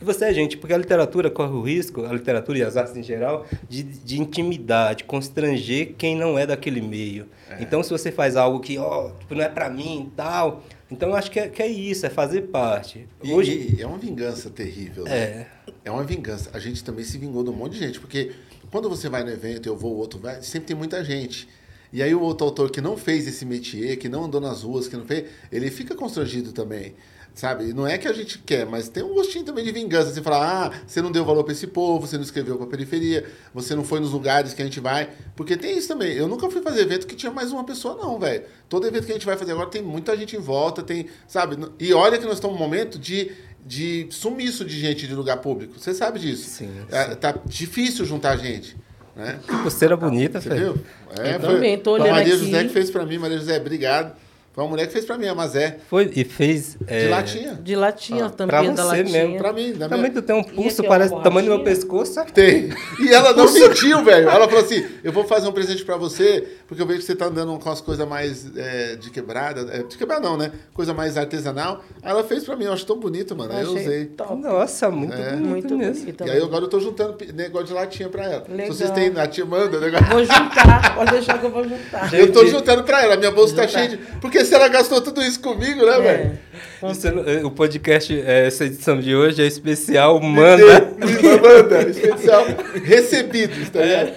que você é gente, porque a literatura corre o risco, a literatura e as artes em geral, de, de intimidar, de constranger quem não é daquele meio. Então, se você faz algo que, ó, tipo, não é pra mim e tal, então eu acho que é, que é isso, é fazer parte. E, Hoje, e é uma vingança terrível, né? É. É uma vingança. A gente também se vingou de um monte de gente, porque quando você vai no evento, eu vou, o outro vai, sempre tem muita gente. E aí o outro autor que não fez esse métier, que não andou nas ruas, que não fez, ele fica constrangido também. Sabe? Não é que a gente quer, mas tem um gostinho também de vingança. Você fala, ah, você não deu valor para esse povo, você não escreveu para a periferia, você não foi nos lugares que a gente vai. Porque tem isso também. Eu nunca fui fazer evento que tinha mais uma pessoa, não, velho. Todo evento que a gente vai fazer agora tem muita gente em volta, tem, sabe? E olha que nós estamos num momento de, de sumiço de gente de lugar público. Você sabe disso. Sim, É, tá difícil juntar gente. Né? Que pulseira bonita, Você velho. viu? É, Eu também, tô a olhando Maria aqui. José que fez pra mim. Maria José, obrigado. Foi uma mulher que fez pra mim, a Mazé. Foi e fez. De é, latinha. De latinha, Ah, Pra tampinha da você latinha. mesmo. Pra mim, da Também minha... tu tem um pulso, parece o tamanho do meu pescoço. Tem. E ela não mentiu, velho. Ela falou assim: eu vou fazer um presente pra você, porque eu vejo que você tá andando com as coisas mais é, de quebrada. é, de quebrada não, né? Coisa mais artesanal. Aí ela fez pra mim, eu acho tão bonito, mano. Aí eu usei. top. Nossa, muito É. bonito Muito mesmo. bonito. E aí agora eu tô juntando negócio de latinha pra ela. Legal. Se vocês têm latinha, manda o negócio. Vou juntar, pode deixar que eu vou juntar. Eu tô juntando pra ela, minha bolsa tá Juntar. cheia de. Porque se ela gastou tudo isso comigo, né, velho? É. Isso não- é, o podcast, é, essa edição de hoje é especial, manda. Me manda, especial. Recebidos, tá ligado?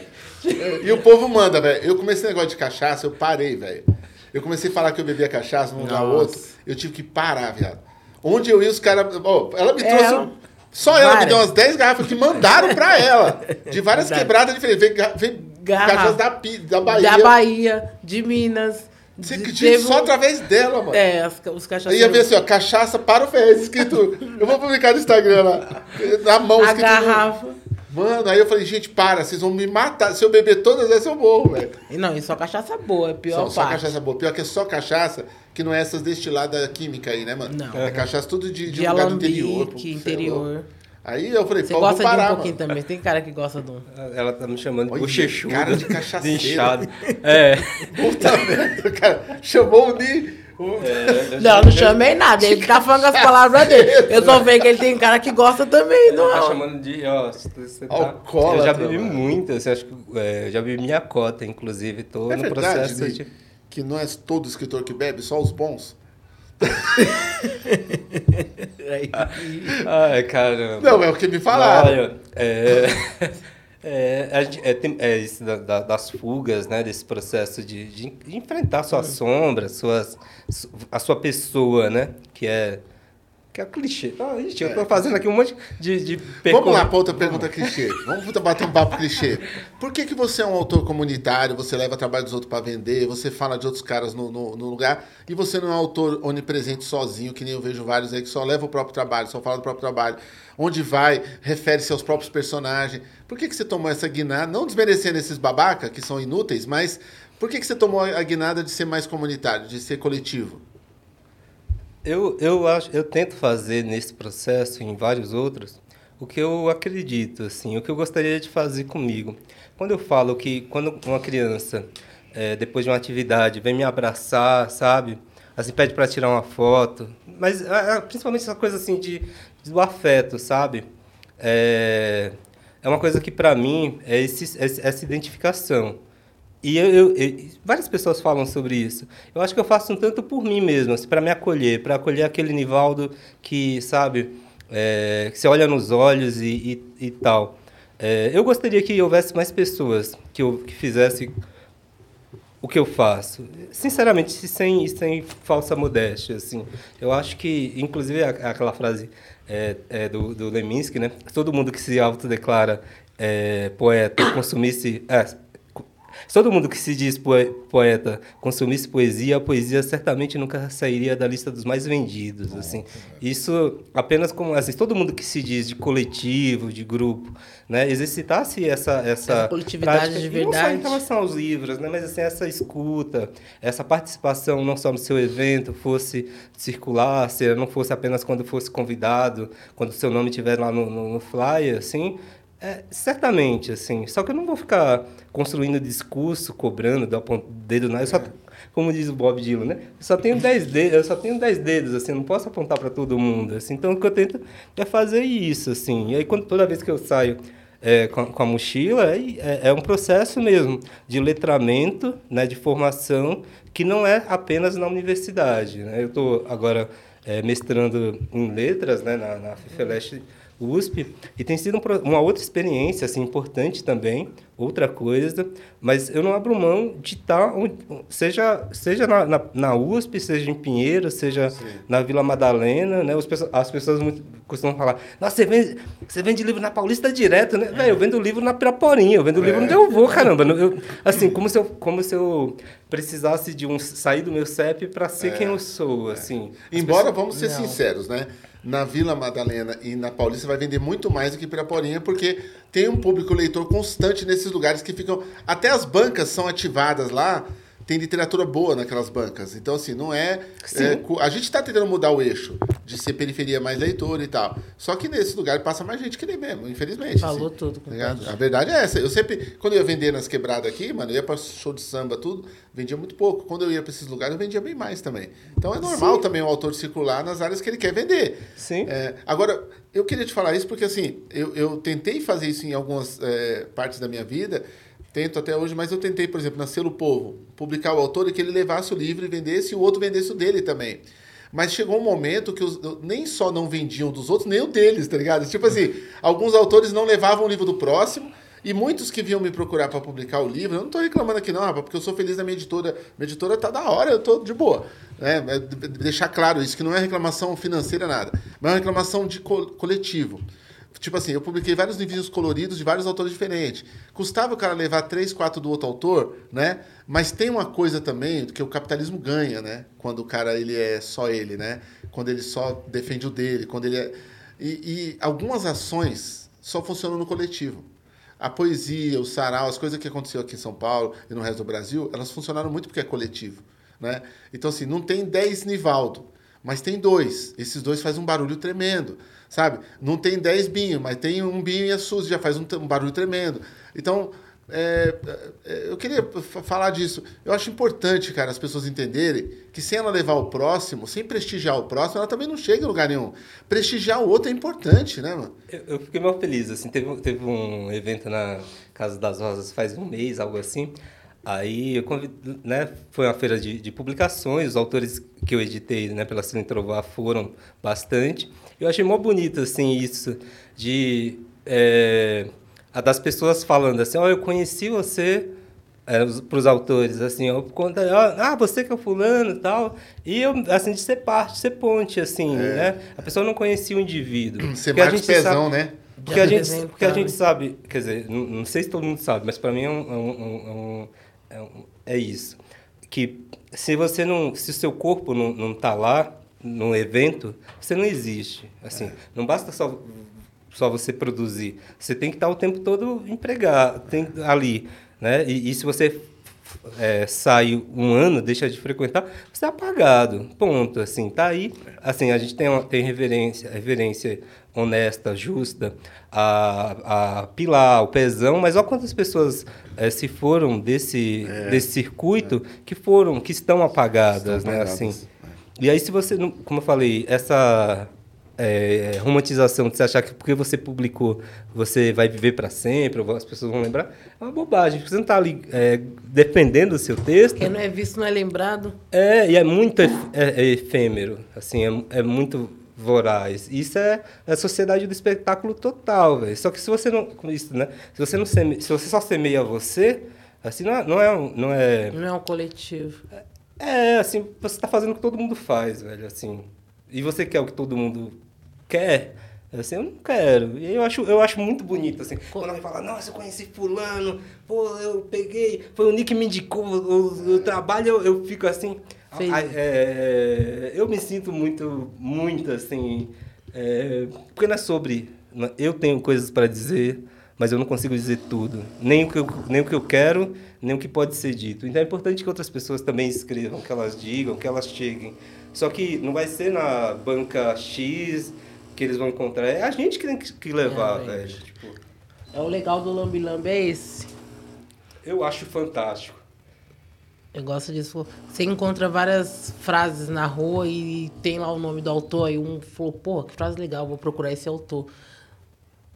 E o povo manda, velho. Eu comecei negócio de cachaça, eu parei, velho. Eu comecei a falar que eu bebia cachaça num lugar ou outro, eu tive que parar, viado. Onde eu ia, os caras. ó, ela me É, trouxe. ela- Só ela me deu umas 10 garrafas que mandaram pra ela. De várias Verdade. quebradas diferentes. Vem, vem cachaça da, da Bahia. Da Bahia, de Minas. Você teve Só através dela, mano. É, as- os Aí cachaceiros. ia ver assim, ó, cachaça para o Ferrez, escrito. Eu vou publicar no Instagram lá. Na mão, a escrito. no- garrafa. Mano, aí eu falei, gente, para, vocês vão me matar. Se eu beber todas essas, eu morro, velho. E Não, e só cachaça boa, é pior Só, só cachaça boa. Pior que é só cachaça, que não é essas destiladas química aí, né, mano? Não. É cachaça tudo de, de, De lugar do interior. pô, é interior. Aí eu falei, Você pô, eu vou gosta parar, de um pouquinho mano. também. Tem cara que gosta de um. Ela tá me chamando de bochechudo. cara de cachaceiro. de inchado. É. Puta merda, cara. Chamou o Ni. O- Não, não chamei nada. Ele tá falando as palavras dele. Eu só vejo que ele tem cara que gosta também, não Tá é? chamando de. Ó, você tá- Alcoólatra, eu já bebi mano. muito, assim, acho que é, já bebi minha cota, inclusive. Tô É no verdade, processo de. que não é todo escritor que bebe, só os bons. Ai, caramba. Não, é o que me falaram. Olha, é, é, é, é isso da- da- das fugas, né? Desse processo de, de enfrentar suas sombras, suas, su- a sua pessoa, né? Que é, que é clichê. Ah, ixi, eu tô fazendo aqui um monte de, de Vamos lá para outra pergunta clichê. Vamos bater um papo clichê. Por que, que você é um autor comunitário, você leva trabalho dos outros para vender, você fala de outros caras no, no- no lugar, e você não é um autor onipresente sozinho, que nem eu vejo vários aí que só leva o próprio trabalho, só fala do próprio trabalho. Onde vai, refere-se aos próprios personagens. Por que, que você tomou essa guinada? Não desmerecendo esses babaca, que são inúteis, mas por que, que você tomou a guinada de ser mais comunitário, de ser coletivo? Eu, eu, acho, eu tento fazer nesse processo e em vários outros o que eu acredito, assim, o que eu gostaria de fazer comigo. Quando eu falo que quando uma criança, eh, depois de uma atividade, vem me abraçar, sabe? Assim, pede para tirar uma foto, mas ah, principalmente essa coisa assim de, do afeto, sabe? É, é uma coisa que para mim é esse, esse- essa identificação. E eu, eu- eu- várias pessoas falam sobre isso. Eu acho que eu faço um tanto por mim mesmo, assim, para me acolher, para acolher aquele Nivaldo que, sabe, é, que você olha nos olhos e, e, e tal. É, eu gostaria que houvesse mais pessoas que, eu, que fizessem o que eu faço. Sinceramente, sem, sem falsa modéstia, assim. Eu acho que, inclusive, aquela frase é, é, do, do Leminski, né? Todo mundo que se autodeclara é, poeta consumisse... É, se todo mundo que se diz poe- poeta consumisse poesia, a poesia certamente nunca sairia da lista dos mais vendidos, assim. Isso apenas como assim, todo mundo que se diz de coletivo, de grupo, né, exercitasse essa essa, Essa coletividade prática, de e não só em verdade. relação aos livros, né? Mas assim, essa escuta, essa participação não só no seu evento fosse circular, se não fosse apenas quando fosse convidado, quando o seu nome estiver lá no, no, no flyer, assim, é, certamente, assim. Só que eu não vou ficar construindo discurso, cobrando, dar o ponto- dedo na. Eu só, como diz o Bob Dylan, né? Eu só tenho dez dedos, eu só tenho dez dedos, assim, não posso apontar para todo mundo, assim. Então o que eu tento é fazer isso, assim. E aí quando toda vez que eu saio é, com, a- com a mochila, é, é- é um processo mesmo de letramento, né, de formação, que não é apenas na universidade. Né? Eu estou agora é, mestrando em letras né, na, na FIFELESH USP, e tem sido um uma outra experiência assim, importante também, outra coisa, mas eu não abro mão de estar, onde- seja, seja na, na, na USP, seja em Pinheiro, seja na Vila Madalena, né? As pessoas, as pessoas muito costumam falar, nossa, você vende, você vende livro na Paulista direto, né? Velho, eu vendo livro na Piraporinha, eu vendo livro onde eu vou, caramba. Eu, assim, como se eu, como se eu precisasse de um sair do meu CEP para ser quem eu sou, assim. As Embora, vamos ser sinceros, né? Na Vila Madalena e na Paulista vai vender muito mais do que Piraporinha, porque tem um público leitor constante nesses lugares que ficam. Até as bancas são ativadas lá tem literatura boa naquelas bancas. Então, assim, não é. é a gente está tentando mudar o eixo de ser periferia mais leitor e tal. Só que nesse lugar passa mais gente que nem mesmo, infelizmente. Falou assim, tudo. Tá a verdade é essa. Eu sempre, quando eu ia vender nas quebradas aqui, mano, eu ia para show de samba, tudo, vendia muito pouco. Quando eu ia para esses lugares, eu vendia bem mais também. Então é normal Sim. também o autor circular nas áreas que ele quer vender. Sim. É, agora, eu queria te falar isso porque, assim, eu, eu tentei fazer isso em algumas é, partes da minha vida Tento até hoje, mas eu tentei, por exemplo, na Selo Povo, publicar o autor e que ele levasse o livro e vendesse e o outro vendesse o dele também. Mas chegou um momento que os, nem só não vendiam dos outros, nem o deles, tá ligado? Tipo assim, alguns autores não levavam o livro do próximo, e muitos que vinham me procurar para publicar o livro, eu não estou reclamando aqui não, rapaz, porque eu sou feliz na minha editora. Minha editora tá da hora, eu tô de boa. Né? É, deixar claro isso, que não é reclamação financeira, nada. Mas é uma reclamação de co coletivo. Tipo assim, eu publiquei vários livrinhos coloridos de vários autores diferentes. Custava o cara levar três, quatro do outro autor, né? Mas tem uma coisa também que o capitalismo ganha, né? Quando o cara ele é só ele, né? Quando ele só defende o dele, quando ele é... E, e algumas ações só funcionam no coletivo. A poesia, o sarau, as coisas que aconteceu aqui em São Paulo e no resto do Brasil, elas funcionaram muito porque é coletivo, né? Então, assim, não tem dez Nivaldo, mas tem dois. Esses dois fazem um barulho tremendo sabe? Não tem 10 binhos, mas tem um binho e a Suzy já faz um, um barulho tremendo. Então, é, é, eu queria falar disso. Eu acho importante, cara, as pessoas entenderem que sem ela levar o próximo, sem prestigiar o próximo, ela também não chega em lugar nenhum. Prestigiar o outro é importante, né, mano? Eu, eu fiquei muito feliz, assim, teve, teve um evento na Casa das Rosas faz um mês, algo assim, Aí eu convido, né, foi uma feira de, de, publicações, os autores que eu editei né, pela Trovar foram bastante. Eu achei mó bonito, assim, isso, de... É, a das pessoas falando assim, ó, oh, eu conheci você é, para os autores, assim, ó, conta, ah, você que é o fulano e tal, e eu, assim, de ser parte, ser ponte, assim, é. né? A pessoa não conhecia o indivíduo. Ser mais pesão, sabe, né? Porque a, gente, porque a gente sabe, quer dizer, não, não, sei se todo mundo sabe, mas para mim é, um, é, um, é, um, é, isso, que se você não, se o seu corpo não, não tá lá, num evento, você não existe. Assim, não basta só só você produzir. Você tem que estar o tempo todo empregado, tem ali, né? E, e se você é, sai um ano, deixa de frequentar, você é apagado. Ponto. Assim, tá aí. Assim, a gente tem, uma, tem reverência, reverência honesta, justa, a, a Pilar, o Pezão, mas olha quantas pessoas é, se foram desse, é, desse circuito é. que foram, que estão apagadas, estão né? Apagadas. Assim, e aí, se você, como eu falei, essa é, romantização de você achar que porque você publicou você vai viver para sempre, ou as pessoas vão lembrar, é uma bobagem. Você não está ali é, defendendo o seu texto. Quem não é visto não é lembrado. É, e é muito é, é efêmero, assim, é, é muito voraz. Isso é a sociedade do espetáculo total, velho. Só que se você não, isso, né? Se você não se você só semeia você, assim não é, não é, não é, não é um coletivo. É, assim, você está fazendo o que todo mundo faz, velho, assim. E você quer o que todo mundo quer? Assim, eu não quero. E eu acho, eu acho muito bonito, assim. Quando alguém fala, nossa, eu conheci fulano, pô, eu peguei, foi o Nick que me indicou o, o trabalho, eu, eu fico assim... É, eu me sinto muito, muito, assim... É, porque não é sobre... Eu tenho coisas para dizer, mas eu não consigo dizer tudo. Nem o, que eu, nem o que eu quero, nem o que pode ser dito. Então é importante que outras pessoas também escrevam, que elas digam, que elas cheguem. Só que não vai ser na banca X que eles vão encontrar. É a gente que tem que levar, é, velho. Tipo, é o legal do Lambi Lambi é esse. Eu acho fantástico. Eu gosto disso. Você encontra várias frases na rua e tem lá o nome do autor. Aí um falou, pô, que frase legal, vou procurar esse autor.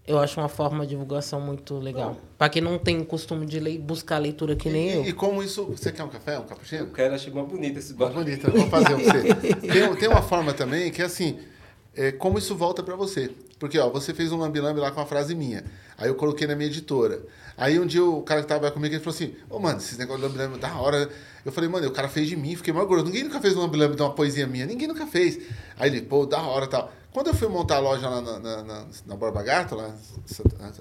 Eu acho uma forma de divulgação muito legal. Para quem não tem costume de ler, buscar leitura que nem e, eu. E como isso. Você quer um café, um cappuccino? Eu quero, achei mais bonito esse bar. Bonito, vamos fazer um você. tem, tem uma forma também que é assim. É, como isso volta para você. Porque, ó, você fez um lambi-lambi lá com uma frase minha. Aí eu coloquei na minha editora. Aí um dia o cara que tava comigo, ele falou assim, ô, oh, mano, esses negócios de lambi-lambi da hora. Eu falei, mano, o cara fez de mim, fiquei mais gordo. Ninguém nunca fez um lambi-lambi de uma poesia minha. Ninguém nunca fez. Aí ele, pô, da hora e tal. Quando eu fui montar a loja lá na, na, na, na Borba Gato, lá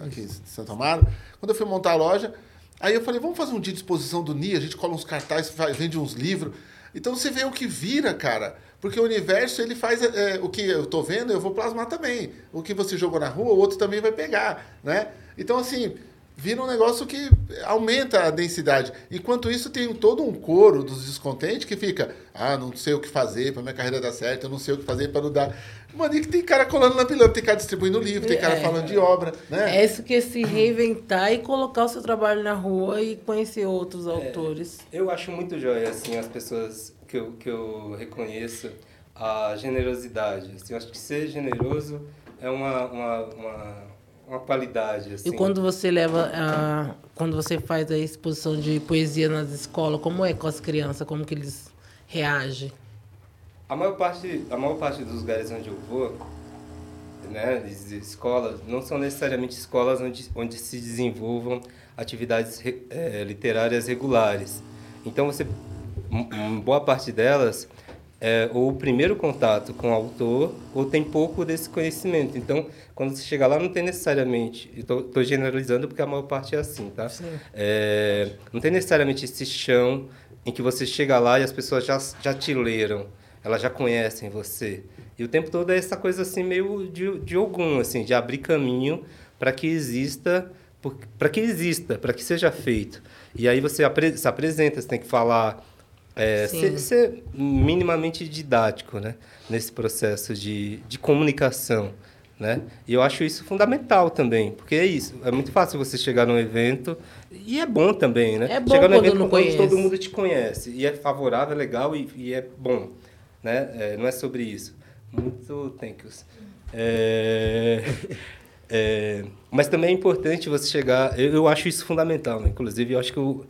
aqui em Santo Amaro, quando eu fui montar a loja, aí eu falei, vamos fazer um dia de exposição do NI, a gente cola uns cartazes, faz, vende uns livros. Então você vê o que vira, cara. Porque o universo, ele faz é, o que eu tô vendo, eu vou plasmar também. O que você jogou na rua, o outro também vai pegar, né? Então, assim, vira um negócio que aumenta a densidade. Enquanto isso, tem todo um coro dos descontentes que fica, ah, não sei o que fazer para minha carreira dar certo, eu não sei o que fazer para não dar. Mano, e que tem cara colando na pilâmide, tem cara distribuindo livro, tem cara é, falando de obra, né? É isso que é se reinventar e colocar o seu trabalho na rua e conhecer outros é, autores. Eu acho muito joia, assim, as pessoas que eu, que eu reconheço, a generosidade. Assim, eu acho que ser generoso é uma, uma, uma uma qualidade. Assim. E quando você leva, a, quando você faz a exposição de poesia nas escolas, como é com as crianças? Como que eles reagem? A maior parte, a maior parte dos lugares onde eu vou, né, escolas, não são necessariamente escolas onde, onde se desenvolvam atividades é, literárias regulares. Então você, boa parte delas é, ou o primeiro contato com o autor, ou tem pouco desse conhecimento. Então, quando você chega lá, não tem necessariamente, estou generalizando porque a maior parte é assim, tá? É, não tem necessariamente esse chão em que você chega lá e as pessoas já, já te leram, elas já conhecem você. E o tempo todo é essa coisa assim, meio de, de algum, assim, de abrir caminho para que exista, para que exista, para que seja feito. E aí você se apresenta, você tem que falar é, ser, ser, minimamente didático né? nesse processo de, de comunicação. Né? E eu acho isso fundamental também, porque é isso. É muito fácil você chegar num evento e é bom também, né? É bom chegar num evento não quando todo mundo te conhece e é favorável, é legal e, e é bom, né? É, não é sobre isso. Muito thank yous. É, é, mas também é importante você chegar. Eu, eu acho isso fundamental, né? inclusive. Eu acho que eu,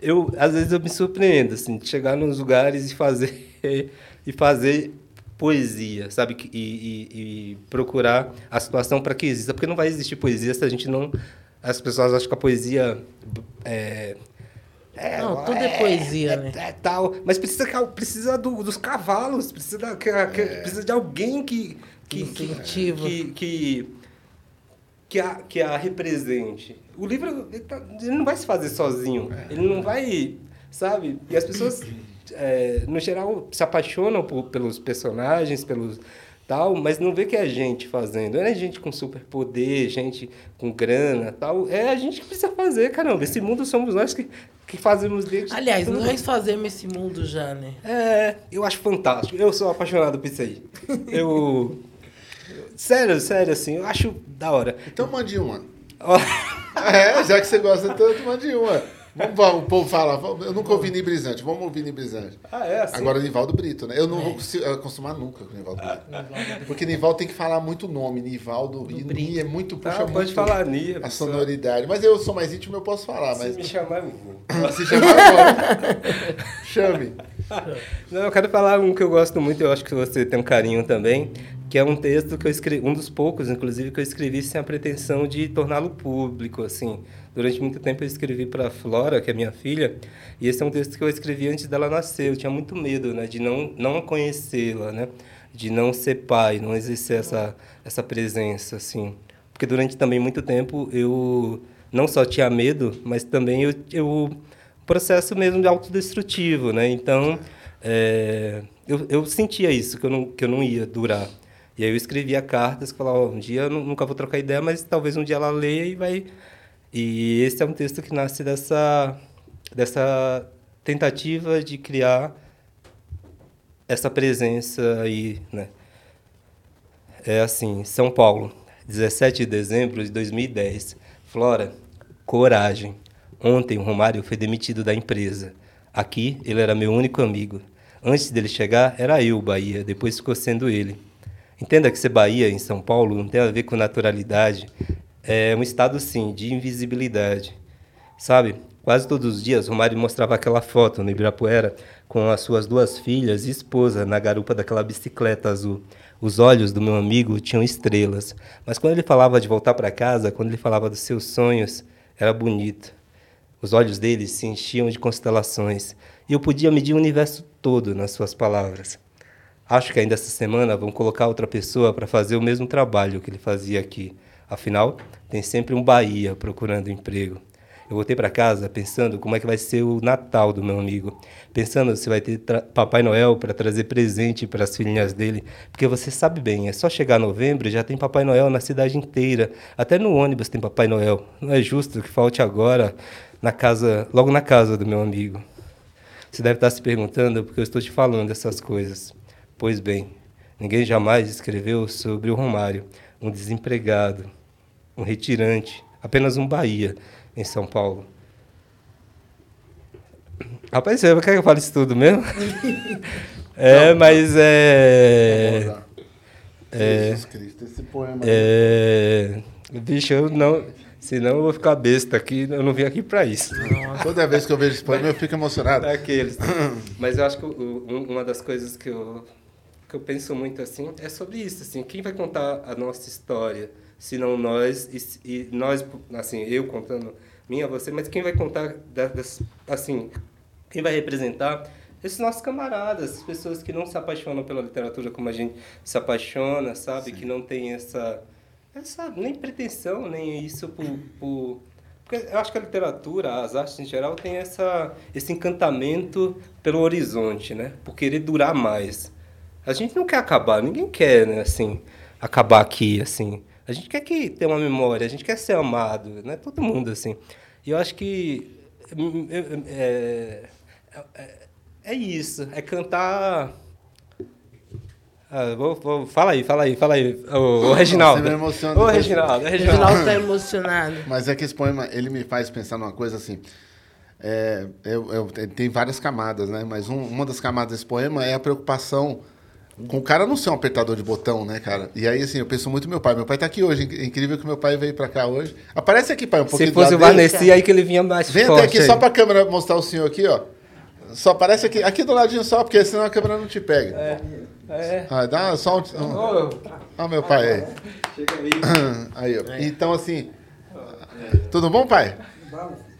eu às vezes eu me surpreendo assim de chegar nos lugares e fazer e fazer poesia sabe e, e, e procurar a situação para que exista porque não vai existir poesia se a gente não as pessoas acham que a poesia é, é, não, tudo é, é poesia, é, né? É, tal, mas precisa, precisa do, dos cavalos, precisa, da, que, que, é. precisa de alguém que que, Incentiva. que, que, que a, que a represente. O livro ele, tá, ele não vai se fazer sozinho. É. Ele não vai, sabe? E as pessoas, é, no geral, se apaixonam por, pelos personagens, pelos tal, mas não vê que é a gente fazendo. Não é gente com superpoder, gente com grana, tal. É a gente que precisa fazer, caramba. Esse mundo somos nós que, que fazemos dele. Aliás, tudo. nós fazemos esse mundo já, né? É, eu acho fantástico. Eu sou apaixonado por isso aí. Eu Sério, sério, assim, eu acho da hora. Então mande uma. é, já que você gosta tanto, mande uma. Vamos, o povo fala, eu nunca ouvi Nibrizante, vamos ouvir Nibrizante. Ah, é assim? Agora Nivaldo Brito, né? Eu não é. vou acostumar nunca com Nivaldo Brito. Porque Nivaldo tem que falar muito nome, Nivaldo, e Ni é muito, puxa ah, pode falar Ni, a sonoridade. Mas eu sou mais íntimo, eu posso falar. Mas... Se me chamar, eu vou. Se chamar, Chame. Não, eu quero falar um que eu gosto muito, eu acho que você tem um carinho também, que é um texto que eu escrevi, um dos poucos, inclusive, que eu escrevi sem a pretensão de torná-lo público, assim. Durante muito tempo eu escrevi para Flora, que é minha filha, e esse é um texto que eu escrevi antes dela nascer. Eu tinha muito medo, né, de não não conhecê-la, né, de não ser pai, não exercer essa essa presença, assim. Porque durante também muito tempo eu não só tinha medo, mas também eu, eu processo mesmo de autodestrutivo, né? Então, é, eu, eu sentia isso, que eu não, que eu não ia durar. E aí eu escrevia cartas que falavam, um dia eu nunca vou trocar ideia, mas talvez um dia ela leia e vai... E esse é um texto que nasce dessa, dessa tentativa de criar essa presença aí, né? É assim, São Paulo, 17 de dezembro de 2010. Flora, coragem. Ontem o Romário foi demitido da empresa. Aqui ele era meu único amigo. Antes dele chegar, era eu, Bahia, depois ficou sendo ele. Entenda que ser Bahia em São Paulo não tem a ver com naturalidade. É um estado, sim, de invisibilidade. Sabe? Quase todos os dias, Romário mostrava aquela foto no Ibirapuera com as suas duas filhas e esposa na garupa daquela bicicleta azul. Os olhos do meu amigo tinham estrelas, mas quando ele falava de voltar para casa, quando ele falava dos seus sonhos, era bonito. Os olhos dele se enchiam de constelações e eu podia medir o universo todo nas suas palavras. Acho que ainda essa semana vão colocar outra pessoa para fazer o mesmo trabalho que ele fazia aqui. Afinal, tem sempre um Bahia procurando emprego. Eu voltei para casa pensando como é que vai ser o Natal do meu amigo, pensando se vai ter Papai Noel para trazer presente para as filhinhas dele, porque você sabe bem, é só chegar novembro já tem Papai Noel na cidade inteira, até no ônibus tem Papai Noel. Não é justo que falte agora na casa, logo na casa do meu amigo. Você deve estar se perguntando porque eu estou te falando essas coisas. Pois bem, ninguém jamais escreveu sobre o Romário, um desempregado, um retirante, apenas um Bahia em São Paulo. Rapaz, você quer que eu fale isso tudo mesmo? é, não, mas é. É, Jesus Cristo, esse poema. É, bicho, eu não. Senão eu vou ficar besta aqui, eu não vim aqui para isso. Toda vez que eu vejo esse poema eu fico emocionado. Daqueles. Mas eu acho que uma das coisas que eu, que eu penso muito assim é sobre isso. Assim, quem vai contar a nossa história? Se não nós, e, e, nós, assim, eu contando minha, você, mas quem vai contar, das, assim, quem vai representar esses nossos camaradas, as pessoas que não se apaixonam pela literatura como a gente se apaixona, sabe? Sim. Que não tem essa essa nem pretensão, nem isso por, por, Porque eu acho que a literatura, as artes em geral, tem essa, esse encantamento pelo horizonte, né? Por querer durar mais. A gente não quer acabar, ninguém quer, né, assim, acabar aqui, assim. A gente quer que ter uma memória, a gente quer ser amado, né? Todo mundo, assim. E eu acho que é, é, é isso, é cantar ah, vou, vou, fala aí, fala aí, fala aí. O, o Reginaldo. Você me emociona. Ô, Reginaldo, o Reginaldo está emocionado. Mas é que esse poema, ele me faz pensar numa coisa assim. É, eu, eu, tem várias camadas, né? Mas um, uma das camadas desse poema é a preocupação com o cara não ser um apertador de botão, né, cara? E aí, assim, eu penso muito no meu pai. Meu pai tá aqui hoje. Incrível que meu pai veio pra cá hoje. Aparece aqui, pai, um pouquinho Se fosse o Vanessa, aí que ele vinha mais Vem forte. Vem até aqui aí. só pra câmera mostrar o senhor aqui, ó. Só aparece aqui, aqui do ladinho só, porque senão a câmera não te pega. É. É. Ah, dá só um. um... Oh, meu pai aí. Chega aí. Aí, ó. Então, assim. Tudo bom, pai?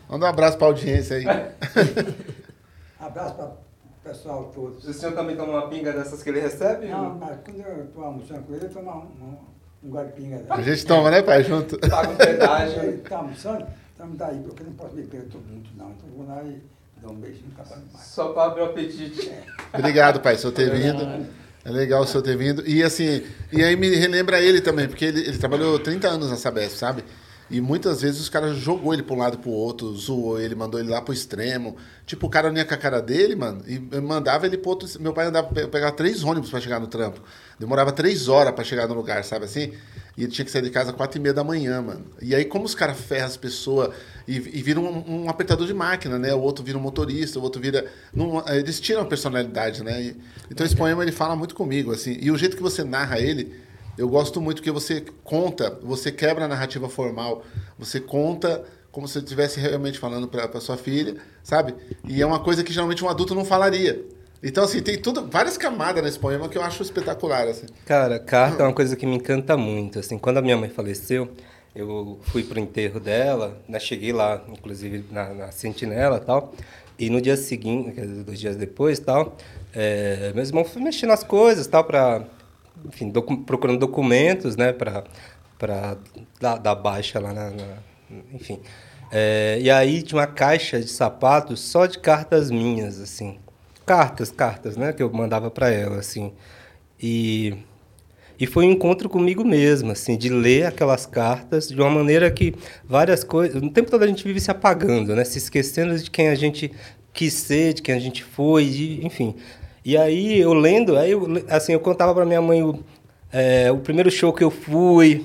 Manda um abraço pra audiência aí. abraço para o pessoal todo. O senhor também toma uma pinga dessas que ele recebe? Não, mas quando eu estou almoçando com ele, eu tomo um, um, gole de pinga. A gente toma, né, pai? Junto. Paga um pedágio. Ele está almoçando, então me dá aí, porque eu não posso beber muito, não. Então eu vou lá e dou um beijinho no cavalo mais. Só para abrir o apetite. É. Obrigado, pai, por ter vindo. É legal o senhor ter vindo. E assim, e aí me relembra ele também, porque ele, ele trabalhou 30 anos na Sabesp, sabe? E muitas vezes os caras jogou ele para um lado para o outro, zoou ele, mandou ele lá pro extremo. Tipo, o cara não ia com a cara dele, mano, e mandava ele pro outro. Meu pai andava pegar três ônibus para chegar no trampo. Demorava três horas para chegar no lugar, sabe assim? E ele tinha que sair de casa às quatro e meia da manhã, mano. E aí, como os caras ferram as pessoas e, e viram um, um, apertador de máquina, né? O outro vira um motorista, o outro vira. Num, eles tiram a personalidade, né? E, então, esse poema ele fala muito comigo, assim. E o jeito que você narra ele, eu gosto muito que você conta, você quebra a narrativa formal, você conta como se estivesse realmente falando para sua filha, sabe? E é uma coisa que geralmente um adulto não falaria. Então, assim, tem tudo, várias camadas nesse poema que eu acho espetacular, assim. Cara, carta é uma coisa que me encanta muito, assim. Quando a minha mãe faleceu, eu fui pro enterro dela, né, cheguei lá, inclusive, na, na sentinela e tal, e no dia seguinte, dois dias depois tal, é, meu irmão foi mexendo nas coisas tal, para, enfim, docu procurando documentos, né, para para dar, dar, baixa lá na, na enfim. É, e aí tinha uma caixa de sapatos só de cartas minhas, assim cartas, cartas, né, que eu mandava para ela, assim. E e foi um encontro comigo mesmo, assim, de ler aquelas cartas de uma maneira que várias coisas, no tempo todo a gente vive se apagando, né, se esquecendo de quem a gente quis ser, de quem a gente foi, de, enfim. E aí eu lendo, aí eu, assim, eu contava para minha mãe o, é, o primeiro show que eu fui,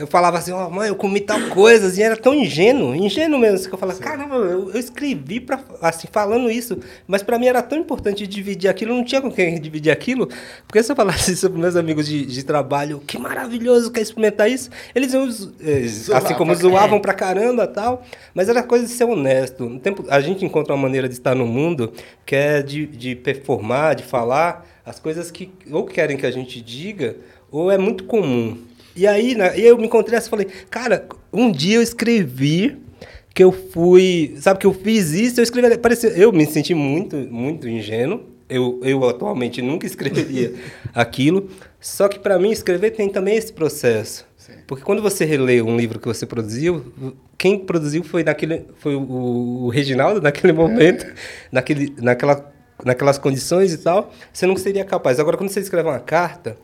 eu falava assim, ó, oh, mãe, eu comi tal coisa, e era tão ingênuo, ingênuo mesmo, assim, que eu falava, Sim. caramba, eu, eu, escrevi pra, assim, falando isso, mas para mim era tão importante dividir aquilo, não tinha com quem dividir aquilo, porque se eu falasse sobre meus amigos de, de trabalho, que maravilhoso, quer experimentar isso, eles iam, eh, assim como zoavam pra caramba tal, mas era coisa de ser honesto. No tempo, a gente encontra uma maneira de estar no mundo que é de, de performar, de falar as coisas que ou querem que a gente diga, ou é muito comum. E aí, né, eu me encontrei assim e falei, cara, um dia eu escrevi que eu fui, sabe que eu fiz isso, eu escrevi, parecia, eu me senti muito, muito ingênuo. Eu, eu atualmente nunca escreveria aquilo, só que para mim escrever tem também esse processo. Porque quando você relê um livro que você produziu, quem produziu foi, naquele, foi o, o Reginaldo naquele momento, naquele, naquela, naquelas condições e tal. Você não seria capaz. Agora, quando você escreve uma carta,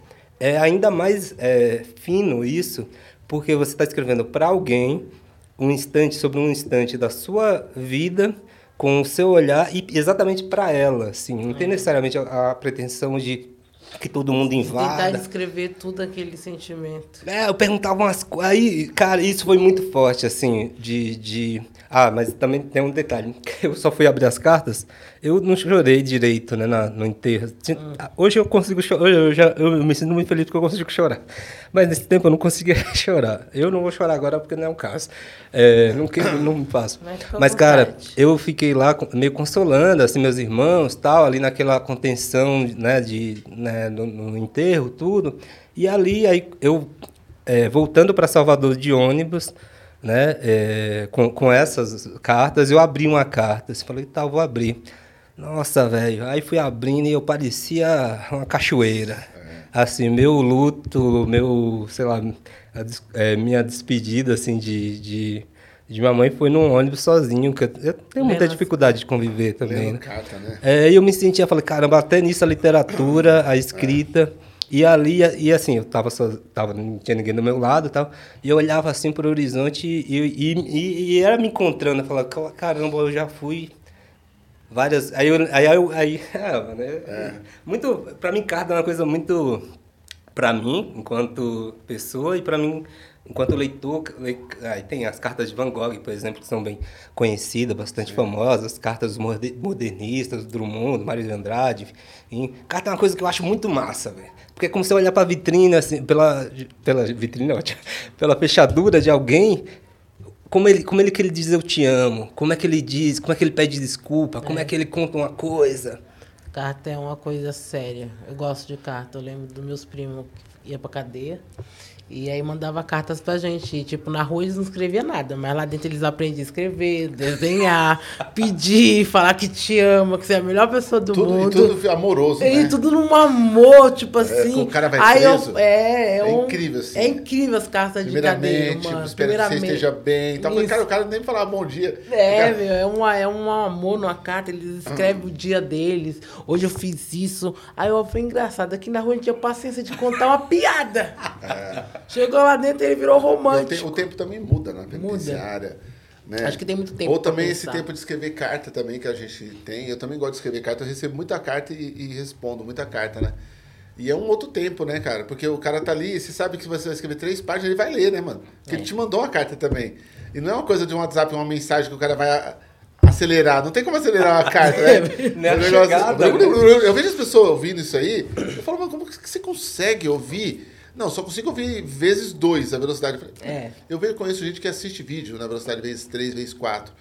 é ainda mais é, fino isso, porque você está escrevendo para alguém um instante sobre um instante da sua vida com o seu olhar e exatamente para ela, assim, não tem necessariamente a, a pretensão de que todo mundo Tentar invada. descrever tudo aquele sentimento. É, eu perguntava umas coisas. Aí, cara, isso foi muito forte, assim, de, de. Ah, mas também tem um detalhe. Eu só fui abrir as cartas, eu não chorei direito, né, na- no enterro. Tinha- Hoje eu consigo chorar. Eu, já, eu me sinto muito feliz porque eu consigo chorar. Mas nesse tempo eu não conseguia chorar. Eu não vou chorar agora porque não é o caso. É, não, que, não me faço. Mas Mas, cara, vontade. eu fiquei lá meio consolando assim meus irmãos tal ali naquela contenção né de né, no, no enterro tudo. E ali aí eu é, voltando para Salvador de ônibus né é, com, com essas cartas eu abri uma carta. Falei tá vou abrir. Nossa velho. Aí fui abrindo e eu parecia uma cachoeira. Assim meu luto meu sei lá a é, minha despedida assim de, de de minha mãe foi num ônibus sozinho, que eu, eu tenho muita dificuldade de conviver também, né? carta, né? É, e eu me sentia, falei, caramba, até nisso a literatura, a escrita, e ali, e assim, eu tava, só, tava não tinha ninguém do meu lado e tal, e eu olhava assim pro horizonte e, e, e, e era me encontrando, eu falava, "Ca- caramba, eu já fui várias, aí eu, aí, eu, aí, é, né? muito, pra mim, carta é uma coisa muito, pra mim, enquanto pessoa, e pra mim, enquanto leitor, le- aí tem as cartas de Van Gogh, por exemplo, que são bem conhecidas, bastante famosas, as cartas modernistas, do Drummond, Mário de Andrade, enfim. Carta é uma coisa que eu acho muito massa, velho. Porque é como você olhar pra vitrine, assim, pela, pela vitrine, não, pela fechadura de alguém, como ele, como ele que ele diz eu te amo, como é que ele diz, como é que ele pede desculpa, como é que ele conta uma coisa. Carta é uma coisa séria. Eu gosto de carta. Eu lembro dos meus primos que ia pra cadeia. E aí mandava cartas pra gente. E, tipo, na rua eles não escreviam nada, mas lá dentro eles aprendiam a escrever, desenhar, pedir, falar que te ama, que você é a melhor pessoa do Tudo, e mundo. tudo amoroso, E né? tudo num amor, tipo assim. que o cara vai Aí eu- preso. é, é, É um- incrível, assim. É incrível as cartas de cadeia, Primeiramente, mano. espero que você esteja bem. Isso. cara, o cara nem falava bom dia. É, Cara, meu, é, uma, é um amor numa carta, eles escrevem o dia deles. Hoje eu fiz isso. Aí eu foi engraçado. Aqui na rua a gente tinha paciência de contar uma piada. Chegou lá dentro ele virou o, te- romântico. o tempo também muda na penitenciária. Né? Acho que tem muito tempo Ou também esse tempo de escrever carta também que a gente tem. Eu também gosto de escrever carta. Eu recebo muita carta e, e respondo muita carta, né? E é um outro tempo, né, cara? Porque o cara tá ali, você sabe que você vai escrever três páginas, ele vai ler, né, mano? Porque É. ele te mandou uma carta também. E não é uma coisa de um WhatsApp, uma mensagem que o cara vai acelerar. Não tem como acelerar uma carta, né? Não é O a negócio- chegada, né? eu vejo as pessoas ouvindo isso aí, eu falo, mas como que você consegue ouvir? Não, só consigo ouvir vezes dois a velocidade. É. Eu vejo, conheço gente que assiste vídeo na velocidade vezes três, vezes quatro.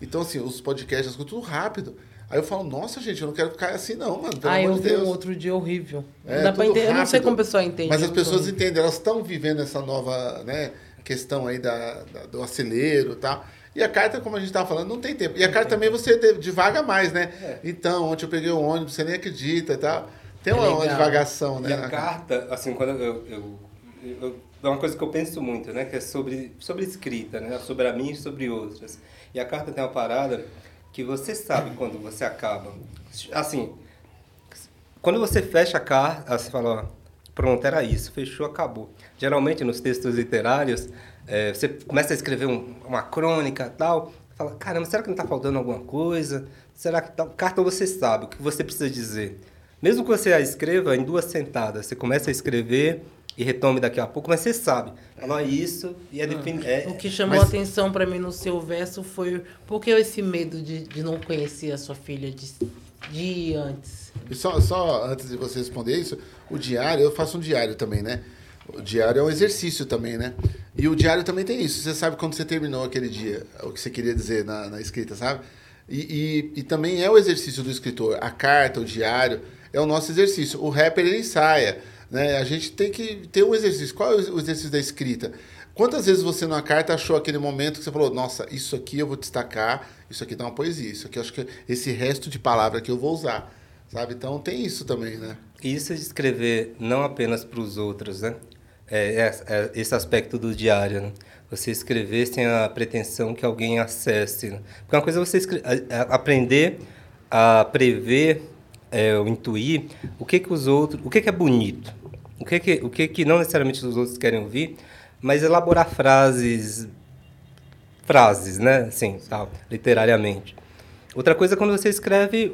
Então, assim, os podcasts, as coisas, tudo rápido. Aí eu falo, nossa, gente, eu não quero ficar assim, não, mano. Pelo Aí amor eu de vi Deus. um outro dia horrível. É, não dá pra tudo entender. Eu não sei rápido. como a pessoa entende. Mas as pessoas horrível. entendem, elas estão vivendo essa nova né, questão aí da, da- do acelero e tal. E a carta, como a gente estava falando, não tem tempo. E a carta também você de- divaga mais, né? É. Então, ontem eu peguei o ônibus, você nem acredita e tal. Tem É uma, uma legal. divagação, né? E a carta, assim, quando eu, eu, eu- é uma coisa que eu penso muito, né, que é sobre sobre escrita, né, sobre a mim e sobre outras. E a carta tem uma parada que você sabe quando você acaba. Assim, quando você fecha a carta, você fala, ó, pronto, era isso, fechou, acabou. Geralmente nos textos literários, é, você começa a escrever um- uma crônica e tal, fala, caramba, será que não está faltando alguma coisa? Será que tal? Carta você sabe o que você precisa dizer. Mesmo que você a escreva em duas sentadas, você começa a escrever e retome daqui a pouco, mas você sabe. Fala isso e é, defini- é O que chamou Mas- a atenção pra mim no seu verso foi por que esse medo de, de não conhecer a sua filha de, de ir antes? E só, só antes de você responder isso, o diário, eu faço um diário também, né? O diário é um exercício também, né? E o diário também tem isso. Você sabe quando você terminou aquele dia, o que você queria dizer na, na escrita, sabe? E, e, e também é o exercício do escritor. A carta, o diário, é o nosso exercício. O rapper, ele ensaia. Né? A gente tem que ter um exercício. Qual é o exercício da escrita? Quantas vezes você numa carta achou aquele momento que você falou, nossa, isso aqui eu vou destacar, isso aqui dá uma poesia, isso aqui eu acho que esse resto de palavra que eu vou usar. Sabe? Então tem isso também, né? Isso de escrever não apenas para os outros, né? é, é, é esse aspecto do diário, né? Você escrever sem a pretensão que alguém acesse. Né? Porque uma coisa é você aprender a prever, é, ou intuir o que que os outros, o que que é bonito, o que que, o que que não necessariamente os outros querem ouvir, mas elaborar frases, frases, né? Assim, tal, literariamente. Outra coisa é quando você escreve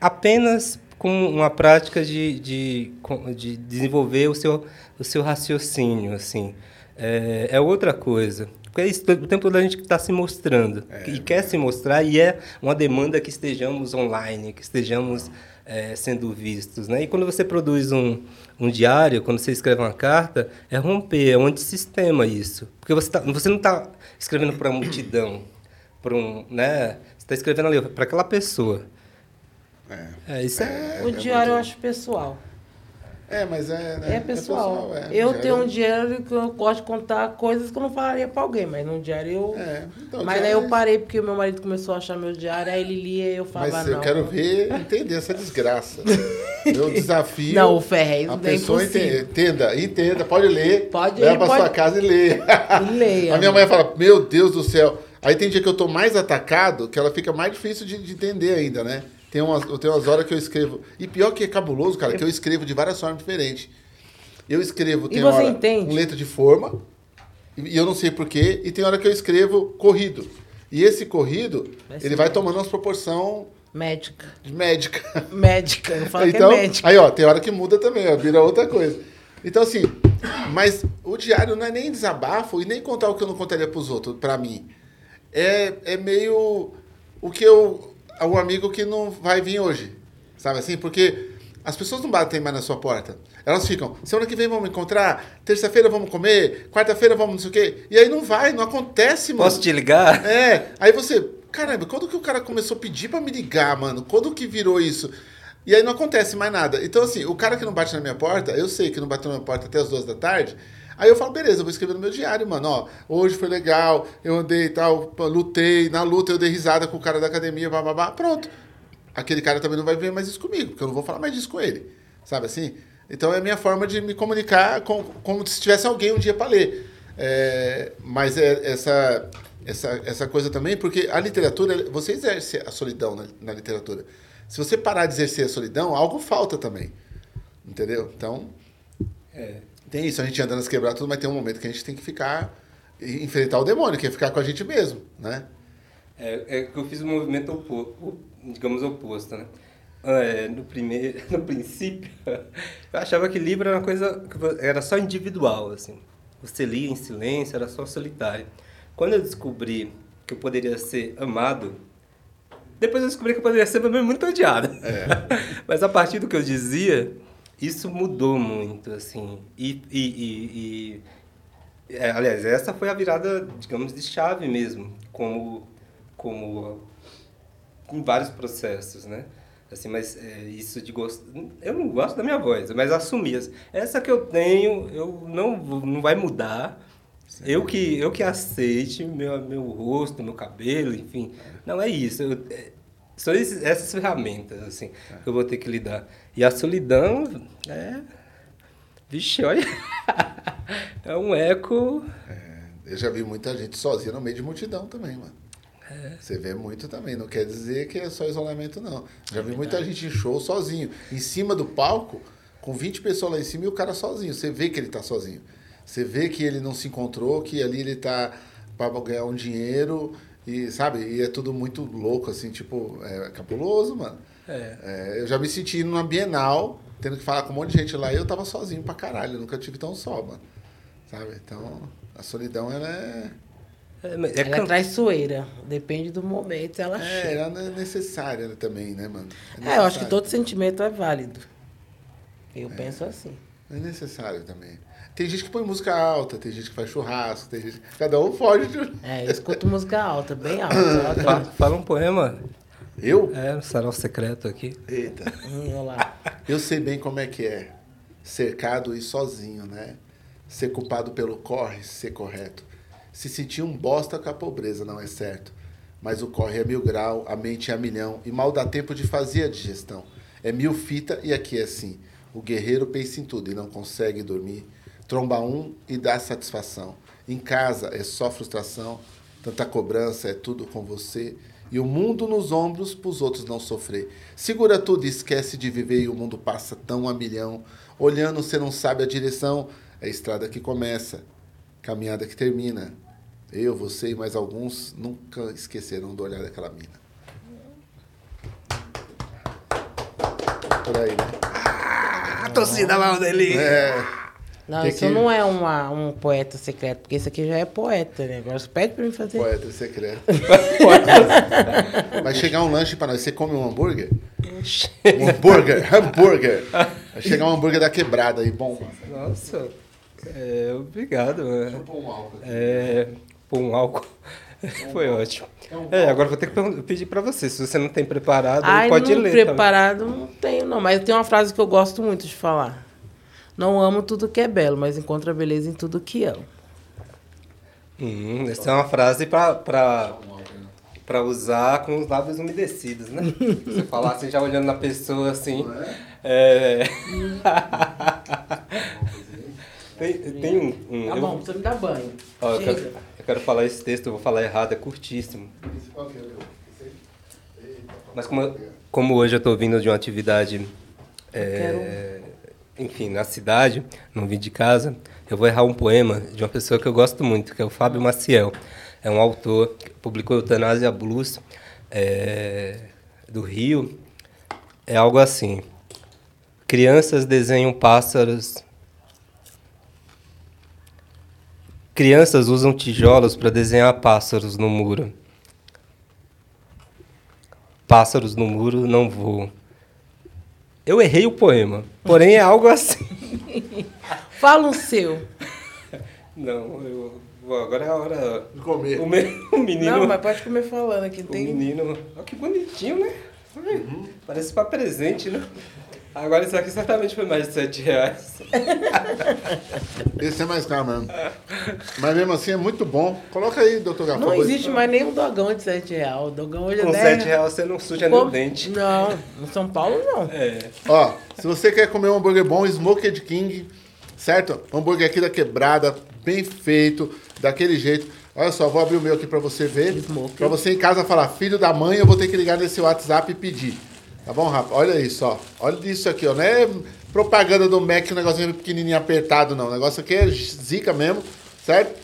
apenas com uma prática de, de, de desenvolver o seu, o seu raciocínio, assim. É, é outra coisa. Porque é isso, o tempo todo a gente está se mostrando. É, e quer se mostrar, e é uma demanda que estejamos online, que estejamos é, sendo vistos. Né? E quando você produz um, um diário, quando você escreve uma carta, é romper, é um antissistema isso. Porque você, tá, você não está escrevendo para a multidão, para um, né? Você está escrevendo ali para aquela pessoa. É. é isso é, é o diário eu acho pessoal. É, mas é. Né? É pessoal. É pessoal é. Eu diário... tenho um diário que eu gosto de contar coisas que eu não falaria pra alguém, mas num diário eu. É, então, mas aí eu parei porque meu marido começou a achar meu diário, aí ele lia e eu falava. Mas eu não, quero ver entender essa desgraça. meu desafio. Não, o Ferrez A pessoa entenda, entenda, entenda, pode ler. Pode Leva pra pode... sua casa e lê. Leia. a minha mãe fala: Meu Deus do céu. Aí tem dia que eu tô mais atacado, que ela fica mais difícil de, de entender ainda, né? Tem umas, eu tenho umas horas que eu escrevo. E pior que é cabuloso, cara, que eu escrevo de várias formas diferentes. Eu escrevo, tem hora entende? um letra de forma, e eu não sei porquê, e tem hora que eu escrevo corrido. E esse corrido, vai ele vai tomando uma proporção médica. Médica. Médica, não fala então, que é médica. Aí, ó, tem hora que muda também, ó, vira outra coisa. Então, assim, mas o diário não é nem desabafo e nem contar o que eu não contaria para os outros, para mim. É, é meio o que eu o amigo que não vai vir hoje. Sabe assim? Porque as pessoas não batem mais na sua porta. Elas ficam, semana que vem vamos encontrar, terça-feira vamos comer, quarta-feira vamos não sei o quê. E aí não vai, não acontece, mano. Posso te ligar? É. Aí você, caramba, quando que o cara começou a pedir para me ligar, mano? Quando que virou isso? E aí não acontece mais nada. Então, assim, o cara que não bate na minha porta, eu sei que não bateu na minha porta até as duas da tarde, Aí eu falo, beleza, eu vou escrever no meu diário, mano. Ó, hoje foi legal, eu andei e tal, lutei, na luta eu dei risada com o cara da academia, babá, pronto. Aquele cara também não vai ver mais isso comigo, porque eu não vou falar mais disso com ele. Sabe assim? Então é a minha forma de me comunicar com, como se tivesse alguém um dia para ler. É, mas é essa, essa, essa coisa também, porque a literatura, você exerce a solidão na, na literatura. Se você parar de exercer a solidão, algo falta também. Entendeu? Então. É, tem isso, a gente anda nas quebradas, tudo, mas tem um momento que a gente tem que ficar, enfrentar o demônio, que é ficar com a gente mesmo, né? É, é que eu fiz um movimento oposto, digamos oposto, né? É, no, primeiro, no princípio, eu achava que livro era uma coisa que era só individual, assim. Você lia em silêncio, era só solitário. Quando eu descobri que eu poderia ser amado, depois eu descobri que eu poderia ser também muito odiado. É. Mas a partir do que eu dizia, isso mudou muito, assim. E, e, e, e é, aliás, essa foi a virada, digamos, de chave mesmo, como, como em vários processos, né? Assim, mas é, isso de gosto, eu não gosto da minha voz, mas assumir essa que eu tenho, eu não não vai mudar. Sim. Eu que eu que aceite meu meu rosto, meu cabelo, enfim. Não é isso. Eu, é, são esses, essas ferramentas assim é. que eu vou ter que lidar. E a solidão é. Vixe, olha. é um eco. É, eu já vi muita gente sozinha no meio de multidão também, mano. É. Você vê muito também. Não quer dizer que é só isolamento, não. Já vi muita gente em show sozinho. Em cima do palco, com 20 pessoas lá em cima e o cara sozinho. Você vê que ele tá sozinho. Você vê que ele não se encontrou, que ali ele tá para ganhar um dinheiro e, sabe? E é tudo muito louco, assim, tipo, é cabuloso, mano. É. É, eu já me senti numa Bienal, tendo que falar com um monte de gente lá, e eu tava sozinho pra caralho, eu nunca tive tão só, mano. Sabe? Então, a solidão, ela é... É, é ela é traiçoeira, depende do momento, ela é, chega. ela é necessária também, né, mano? É, é eu acho que todo sentimento é válido. Eu é, penso assim. É necessário também. Tem gente que põe música alta, tem gente que faz churrasco, tem gente... Cada um foge de... É, eu escuto música alta, bem alta. fala, fala um poema. Eu? É, um sarau secreto aqui. Eita. Hum, lá. Eu sei bem como é que é. Cercado e sozinho, né? Ser culpado pelo corre, ser correto. Se sentir um bosta com a pobreza, não é certo. Mas o corre é mil grau, a mente é a milhão, e mal dá tempo de fazer a digestão. É mil fita e aqui é assim. O guerreiro pensa em tudo e não consegue dormir. Tromba um e dá satisfação. Em casa é só frustração, tanta cobrança, é tudo com você. E o mundo nos ombros pros outros não sofrer. Segura tudo e esquece de viver e o mundo passa tão a milhão. Olhando, você não sabe a direção. É a estrada que começa, caminhada que termina. Eu, você e mais alguns nunca esquecerão do olhar daquela mina. Por aí, né? A torcida mal dele. É. Não, Que isso que- não é uma, um poeta secreto, porque isso aqui já é poeta, né? Agora você pede pra mim fazer. Poeta secreto. Vai chegar um lanche pra nós. Você come um hambúrguer? Um hambúrguer, hambúrguer. Vai chegar um hambúrguer da quebrada aí, bom. Nossa, é, obrigado. é. Pô, um álcool. É, pô, um álcool. Foi ótimo. É, agora vou ter que pedir pra você. Se você não tem preparado, Ai, pode não ler. também. preparado não tenho, não. Mas tem uma frase que eu gosto muito de falar. Não amo tudo que é belo, mas encontro a beleza em tudo que amo. Hum, essa é uma frase pra, pra usar com os lábios umedecidos, né? Você falar assim, já olhando na pessoa assim. É... tem, tem um. um- Tá eu- bom, precisa me dar banho. ó, eu, quero, eu quero falar esse texto, eu vou falar errado, é curtíssimo. Mas como, como hoje eu estou vindo de uma atividade, é, enfim, na cidade, não vim de casa, eu vou errar um poema de uma pessoa que eu gosto muito, que é o Fábio Maciel. É um autor que publicou Eutanásia Blues, é, do Rio. É algo assim. Crianças desenham pássaros. Crianças usam tijolos para desenhar pássaros no muro. Pássaros no muro não voam. Eu errei o poema, porém é algo assim. Fala o seu. Não, eu agora é a hora. Comer. O, me- o menino. Não, mas pode comer falando aqui. O Tem... menino. Olha que bonitinho, né? Ai, Parece para presente, né? Agora isso aqui certamente foi mais de 7 reais. Esse é mais caro mesmo. Mas mesmo assim é muito bom. Coloca aí, doutor Gafão. Não existe mais nenhum dogão de 7 reais. O dogão hoje é Com 10 7 reais você não suja nem o dente. Não, em São Paulo não. É. Ó, se você quer comer um hambúrguer bom, Smoked King, certo? Um hambúrguer aqui da quebrada, bem feito, daquele jeito. Olha só, vou abrir o meu aqui pra você ver. Smoked. Pra você em casa falar, filho da mãe, eu vou ter que ligar nesse WhatsApp e pedir. Tá bom, rapaz? Olha isso, ó. Olha isso aqui, ó. Não é propaganda do Mac, um negocinho pequenininho apertado, não. O negócio aqui é zica mesmo, certo?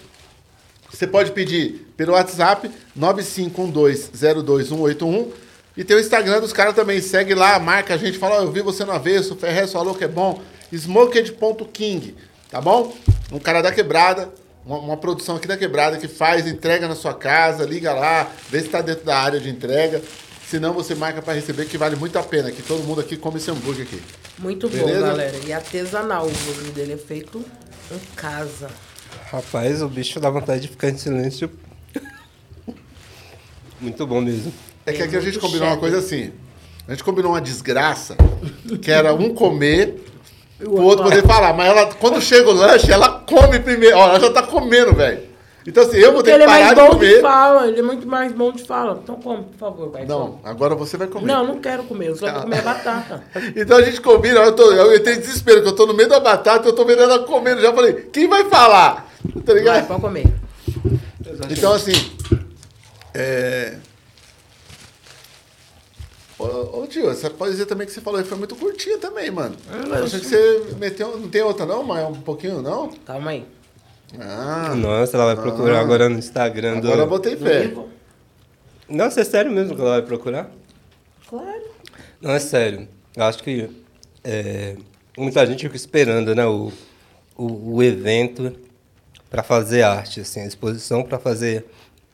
Você pode pedir pelo WhatsApp 9512-02181 e tem o Instagram dos caras também. Segue lá, marca a gente, fala, ó, eu vi você no avesso, Ferrez falou que é bom. Smoked.king, tá bom? Um cara da quebrada, uma, uma produção aqui da quebrada que faz, entrega na sua casa, liga lá, vê se está dentro da área de entrega. Senão você marca para receber, que vale muito a pena, que todo mundo aqui come esse hambúrguer aqui. Muito bom, Beleza? galera. E artesanal. O hambúrguer dele é feito em casa. Rapaz, o bicho dá vontade de ficar em silêncio. Muito bom mesmo. É que aqui a gente combinou uma coisa assim. A gente combinou uma desgraça, que era um comer, o outro poder falar. Mas ela, quando chega o lanche, ela come primeiro. Ó, ela já tá comendo, velho. Então assim, eu vou Porque ter ele que é parar mais de bom de fala. Ele é muito mais bom de fala. Então come, por favor, pai. Não, come. agora você vai comer. Não, não quero comer. Eu só vou comer batata. Então a gente combina, eu, tô, eu entrei em desespero, que eu tô no meio da batata, eu tô vendo ela comendo. Já falei, quem vai falar? Tá Vai, ligado? pode comer. Então, assim. É. Ô, ô, tio, essa poesia também que você falou foi muito curtinha também, mano. Eu achei que você meteu. Não tem outra, não? Mas um pouquinho, não? Calma aí. Ah, Nossa, ela vai procurar Ah. agora no Instagram do. agora eu botei fé. Nossa, é sério mesmo que ela vai procurar? Claro. Não, é sério. Eu acho que é, muita gente fica esperando né, o, o, o evento para fazer arte, assim, a exposição para fazer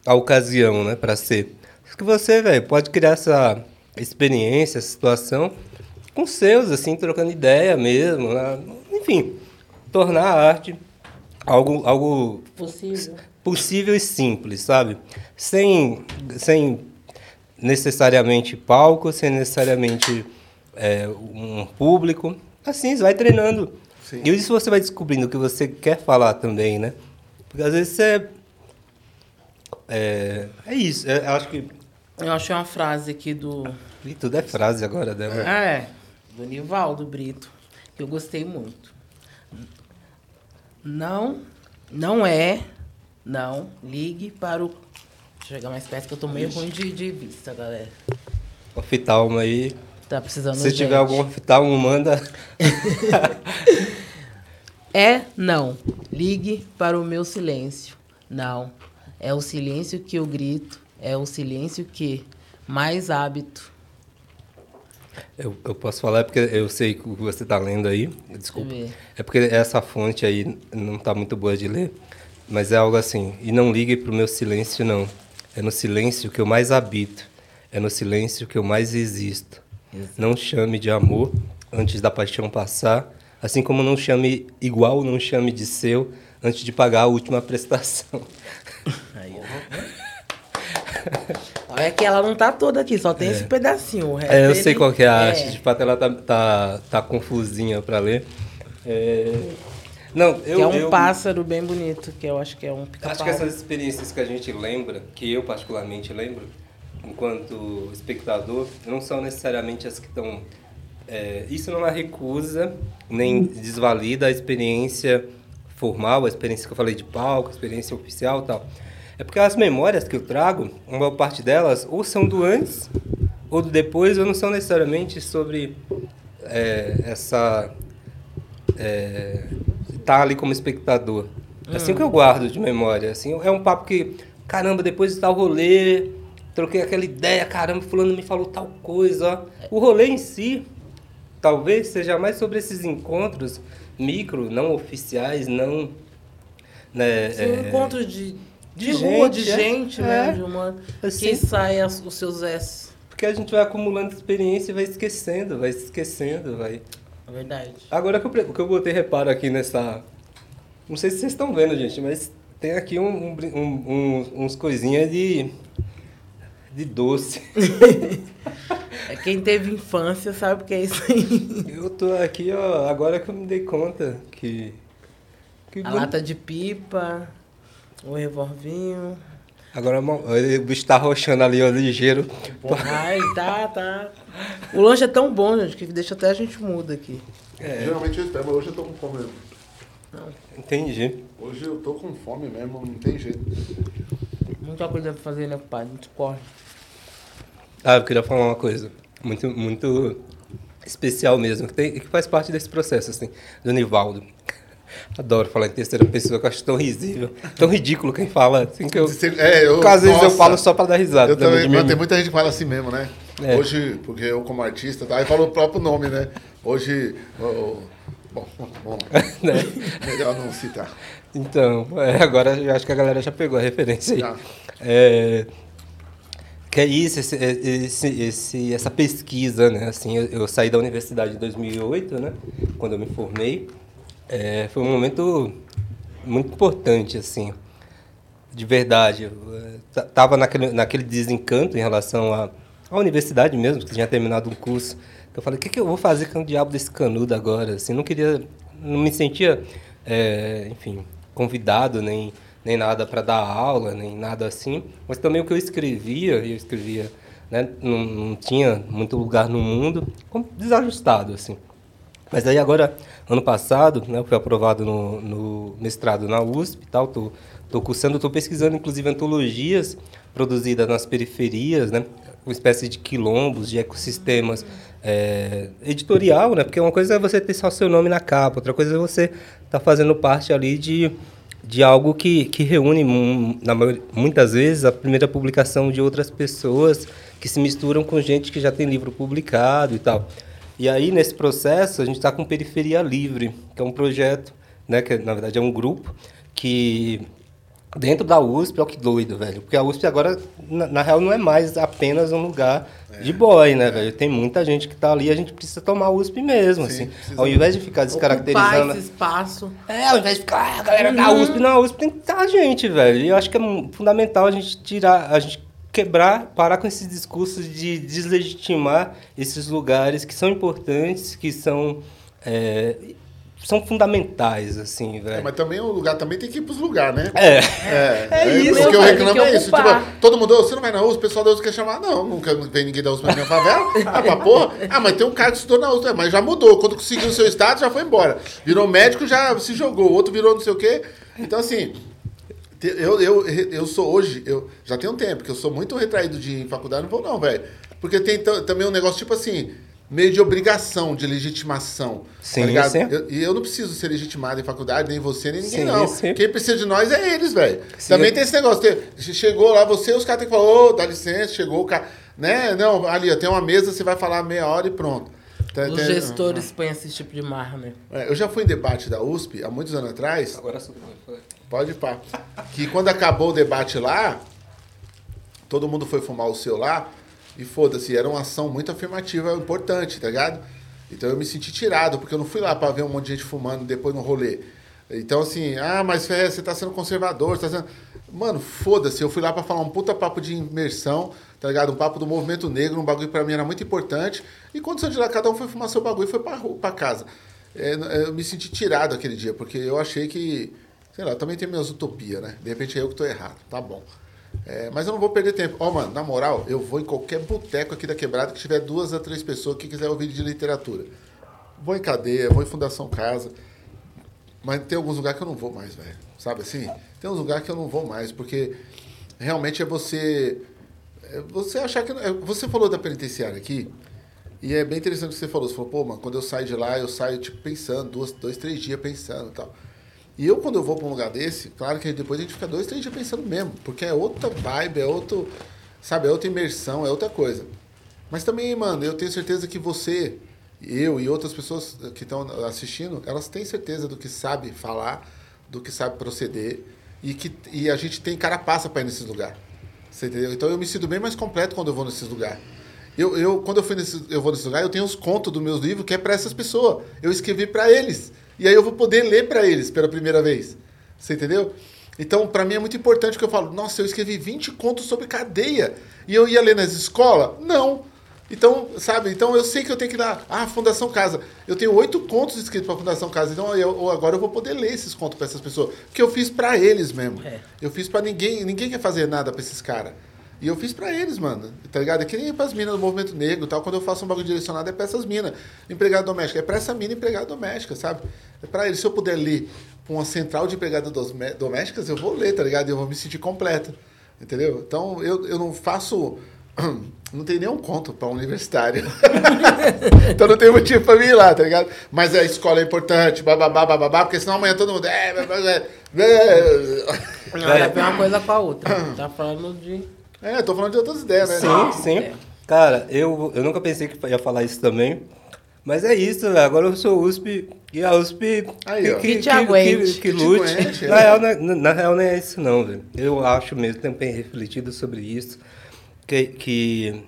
a ocasião, né, para ser. Acho que você, velho, pode criar essa experiência, essa situação com seus, assim, trocando ideia mesmo, né? enfim, tornar a arte algo, algo Possível. possível e simples, sabe? Sem, sem necessariamente palco, sem necessariamente é, um público. Assim, você vai treinando. Sim. E isso você vai descobrindo o que você quer falar também, né? Porque às vezes você... É, é isso, é, eu acho que... Eu achei uma frase aqui do. E tudo é frase agora dela. Ah, é. Do Nivaldo Brito. Que eu gostei muito. Não, não é. Não, ligue para o. Deixa eu chegar mais perto que eu tô meio ruim de, de vista, galera. Oftalmo aí. Tá precisando Se tiver algum oftalmo, manda. É não. Ligue para o meu silêncio. Não. É o silêncio que eu grito. É o silêncio que mais hábito. Eu, eu posso falar porque eu sei que o que você está lendo aí. Desculpa. É porque essa fonte aí não está muito boa de ler. Mas é algo assim. E não ligue para o meu silêncio, não. É no silêncio que eu mais habito. É no silêncio que eu mais existo. Não chame de amor antes da paixão passar. Assim como não chame igual, não chame de seu antes de pagar a última prestação. Aí. É que ela não tá toda aqui, só tem esse pedacinho. O resto É, eu ele- sei qual que é a arte. é. De fato, ela tá, tá, tá confusinha para ler. É... Não, eu, Que é um eu pássaro bem bonito, que eu acho que é um pica-pau. acho que essas experiências que a gente lembra, que eu particularmente lembro, enquanto espectador, não são necessariamente as que estão... é, isso não é recusa, nem desvalida a experiência formal, a experiência que eu falei de palco, a experiência oficial e tal. É porque as memórias que eu trago, uma parte delas, ou são do antes, ou do depois, ou não são necessariamente sobre é, essa é, tá ali como espectador. É assim que eu guardo de memória. Assim, é um papo que, caramba, depois de tal rolê, troquei aquela ideia, caramba, fulano me falou tal coisa. ó. O rolê em si, talvez seja mais sobre esses encontros micro, não oficiais, não. Né, Sim, é, um encontro de, de, de rua, de gente, é. gente, É. né? De uma, Assim. que sai as- os seus S. Porque a gente vai acumulando experiência e vai esquecendo, vai esquecendo, vai. É verdade. Agora que eu, que eu botei reparo aqui nessa. Não sei se vocês estão vendo, gente, mas tem aqui um, um um- uns coisinhas de. de doce. É quem teve infância sabe o que é isso aí. Eu tô aqui, ó, agora que eu me dei conta que. que A lata de pipa, o revolvinho. Agora o bicho tá roxando ali, ó, ligeiro. Ai, tá, tá. O lanche é tão bom, gente, que deixa até a gente muda aqui. Geralmente eu espero, mas hoje eu tô com fome mesmo. Entendi. Hoje eu tô com fome mesmo, não tem jeito. Muita coisa pra fazer, né, pai? Muito corre. Ah, eu queria falar uma coisa muito, muito especial mesmo, que, tem, que faz parte desse processo, assim, do Nivaldo. Adoro falar em terceira pessoa, que eu acho tão risível, tão ridículo quem fala, assim, que eu... É, eu, às vezes eu falo só pra dar risada. Eu também também, mas tem muita gente que fala assim mesmo, né? É. Hoje, porque eu como artista, tá? aí fala o próprio nome, né? Hoje, o- o- bom, bom, Né? melhor não citar. Então, é, agora eu acho que a galera já pegou a referência aí. Já. É, que é isso, esse, esse- esse- essa pesquisa, né? Assim, eu, eu saí da universidade em 2008, né? Quando eu me formei. É, foi um momento muito importante, assim. De verdade. Eu, é, naquele, naquele desencanto em relação à, à universidade mesmo, que tinha terminado um curso. Eu falei, o que, que eu vou fazer com o diabo desse canudo agora? Assim, não queria... Não me sentia, é, enfim, convidado, nem, nem nada para dar aula, nem nada assim. Mas também o que eu escrevia, eu escrevia, né, não, não tinha muito lugar no mundo, desajustado, assim. Mas aí agora, ano passado, né, eu fui aprovado no, no mestrado na USP e tal, tô, tô cursando, tô pesquisando inclusive antologias produzidas nas periferias, né, uma espécie de quilombos, de ecossistemas é, editorial, né, porque uma coisa é você ter só seu nome na capa, outra coisa é você estar fazendo parte ali de, de algo que, que reúne, mu- na maioria- muitas vezes, a primeira publicação de outras pessoas que se misturam com gente que já tem livro publicado e tal. E aí, nesse processo, a gente está com Periferia Livre, que é um projeto, né, que na verdade é um grupo, que dentro da USP, olha que doido, velho. Porque a USP agora, na, na real, não é mais apenas um lugar de boy, né, velho? Tem muita gente que está ali, a gente precisa tomar a USP mesmo, assim. precisa Ao invés de ficar descaracterizando... Ocupar esse espaço. É, ao invés de ficar, ah, a galera da USP, não, a USP tem que estar a gente, velho. E eu acho que é fundamental a gente tirar, a gente quebrar, parar com esses discursos de deslegitimar esses lugares que são importantes, que são, é, são fundamentais, assim, É, velho. mas também o lugar também tem que ir pros lugares, né? É. É, É isso, O que eu reclamo é isso. Tipo, todo mundo, "Ô, você não vai na USP, o pessoal da USP quer chamar. Não, nunca vem ninguém da USP pra minha favela. Ah, pra porra. Ah, mas tem um cara que estudou na USP. É, Mas já mudou. Quando conseguiu o seu status, já foi embora. Virou médico, já se jogou. O outro virou não sei o quê. Então, assim, eu, eu, eu sou hoje, eu já tem um tempo que eu sou muito retraído de ir em faculdade, não vou não, velho. Porque tem ta- também um negócio, tipo assim, meio de obrigação, de legitimação. Sim, tá ligado? sim. Eu- E eu, não preciso ser legitimado em faculdade, nem você, nem ninguém, Sim, não. sim. Quem precisa de nós é eles, velho. Sim. Também tem esse negócio. tem- chegou lá, você, os caras têm que falar, ô, dá licença, chegou o cara. Né? Não, ali, ó, tem uma mesa, você vai falar meia hora e pronto. Tem- Os tem- gestores põem esse tipo de marra, né? É, eu já fui em debate da USP há muitos anos atrás. Agora sou eu. Pode pá. Que quando acabou o debate lá, todo mundo foi fumar o seu lá e foda-se, era uma ação muito afirmativa, importante, tá ligado? Então eu me senti tirado, porque eu não fui lá pra ver um monte de gente fumando depois no rolê. Então assim, ah, mas você tá sendo conservador, você tá sendo... Mano, foda-se, eu fui lá pra falar um puta papo de imersão, tá ligado? Um papo do movimento negro, um bagulho pra mim era muito importante. E quando saiu de lá, cada um foi fumar seu bagulho e foi pra, pra casa. É, eu me senti tirado aquele dia, porque eu achei que Sei lá, também tenho minhas utopias, né? De repente é eu que tô errado, tá bom. É, mas eu não vou perder tempo. Ó, mano, na moral, eu vou em qualquer boteco aqui da quebrada que tiver duas a três pessoas que quiser ouvir de literatura. Vou em cadeia, vou em Fundação Casa. Mas tem alguns lugares que eu não vou mais, velho. Sabe assim? Tem uns lugares que eu não vou mais, porque realmente é você. é você achar que. é, Você falou da penitenciária aqui, e é bem interessante o que você falou. Você falou, pô, mano, quando eu saio de lá, eu saio, tipo, pensando, duas, dois, três dias pensando e tal. E eu, quando eu vou pra um lugar desse, claro que depois a gente fica dois, três dias pensando mesmo, porque é outra vibe, é outro. Sabe, é outra imersão, é outra coisa. Mas também, mano, eu tenho certeza que você, eu e outras pessoas que estão assistindo, elas têm certeza do que sabe falar, do que sabe proceder, e que e a gente tem carapaça para ir nesses lugares. Você entendeu? Então eu me sinto bem mais completo quando eu vou nesses lugares. Eu, eu, quando eu, fui nesse, eu vou nesse lugar, eu tenho os contos dos meus livros que é para essas pessoas. Eu escrevi para eles. E aí eu vou poder ler para eles pela primeira vez. Você entendeu? Então, para mim é muito importante que eu falo, nossa, eu escrevi 20 contos sobre cadeia. E eu ia ler nas escolas? Não. Então, sabe? Então eu sei que eu tenho que dar. Ah, Fundação Casa. Eu tenho oito contos escritos para Fundação Casa. Então eu, agora eu vou poder ler esses contos para essas pessoas. Porque eu fiz para eles mesmo. É. Eu fiz para ninguém. Ninguém quer fazer nada para esses caras. E eu fiz pra eles, mano. Tá ligado? É que nem pras minas do movimento negro tal. Quando eu faço um bagulho direcionado, é pra essas minas. Empregada doméstica. É pra essa mina empregada doméstica, sabe? É pra eles. Se eu puder ler uma central de empregadas domésticas, eu vou ler, tá ligado? Eu vou me sentir completo. Entendeu? Então, eu, eu não faço. Não tem nenhum conto pra um universitário. então não tem motivo pra mim ir lá, tá ligado? Mas a escola é importante, bababá, bababá, porque senão amanhã todo mundo. É, é, é, é. Não, é uma coisa com a outra. Tá falando de. É, tô falando de outras ideias, né? Sim, sim. Cara, eu, eu nunca pensei que ia falar isso também. Mas é isso, velho. Agora eu sou USP e a USP Aí, ó. Que te aguente. que, Que te lute. aguente, na, é. real, na, na real não é isso não, velho. Eu acho mesmo, também refletido sobre isso, que, que,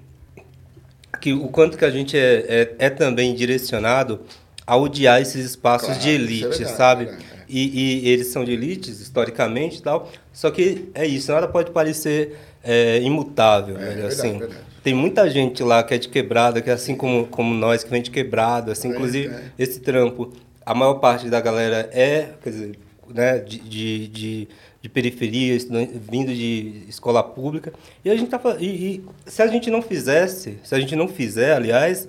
que o quanto que a gente é, é, é também direcionado a odiar esses espaços Claro, de isso é elite, verdade, sabe? verdade, é. E, e eles são de elites, historicamente e tal. Só que é isso, nada pode parecer é, imutável, É, velho. verdade, assim, verdade. tem muita gente lá que é de quebrada, que é assim como, como nós, que vem de quebrada, assim, É, inclusive é. esse trampo, a maior parte da galera é, quer dizer, né, de, de, de, de periferia, vindo de escola pública. E a gente tá e, e se a gente não fizesse, se a gente não fizer, aliás,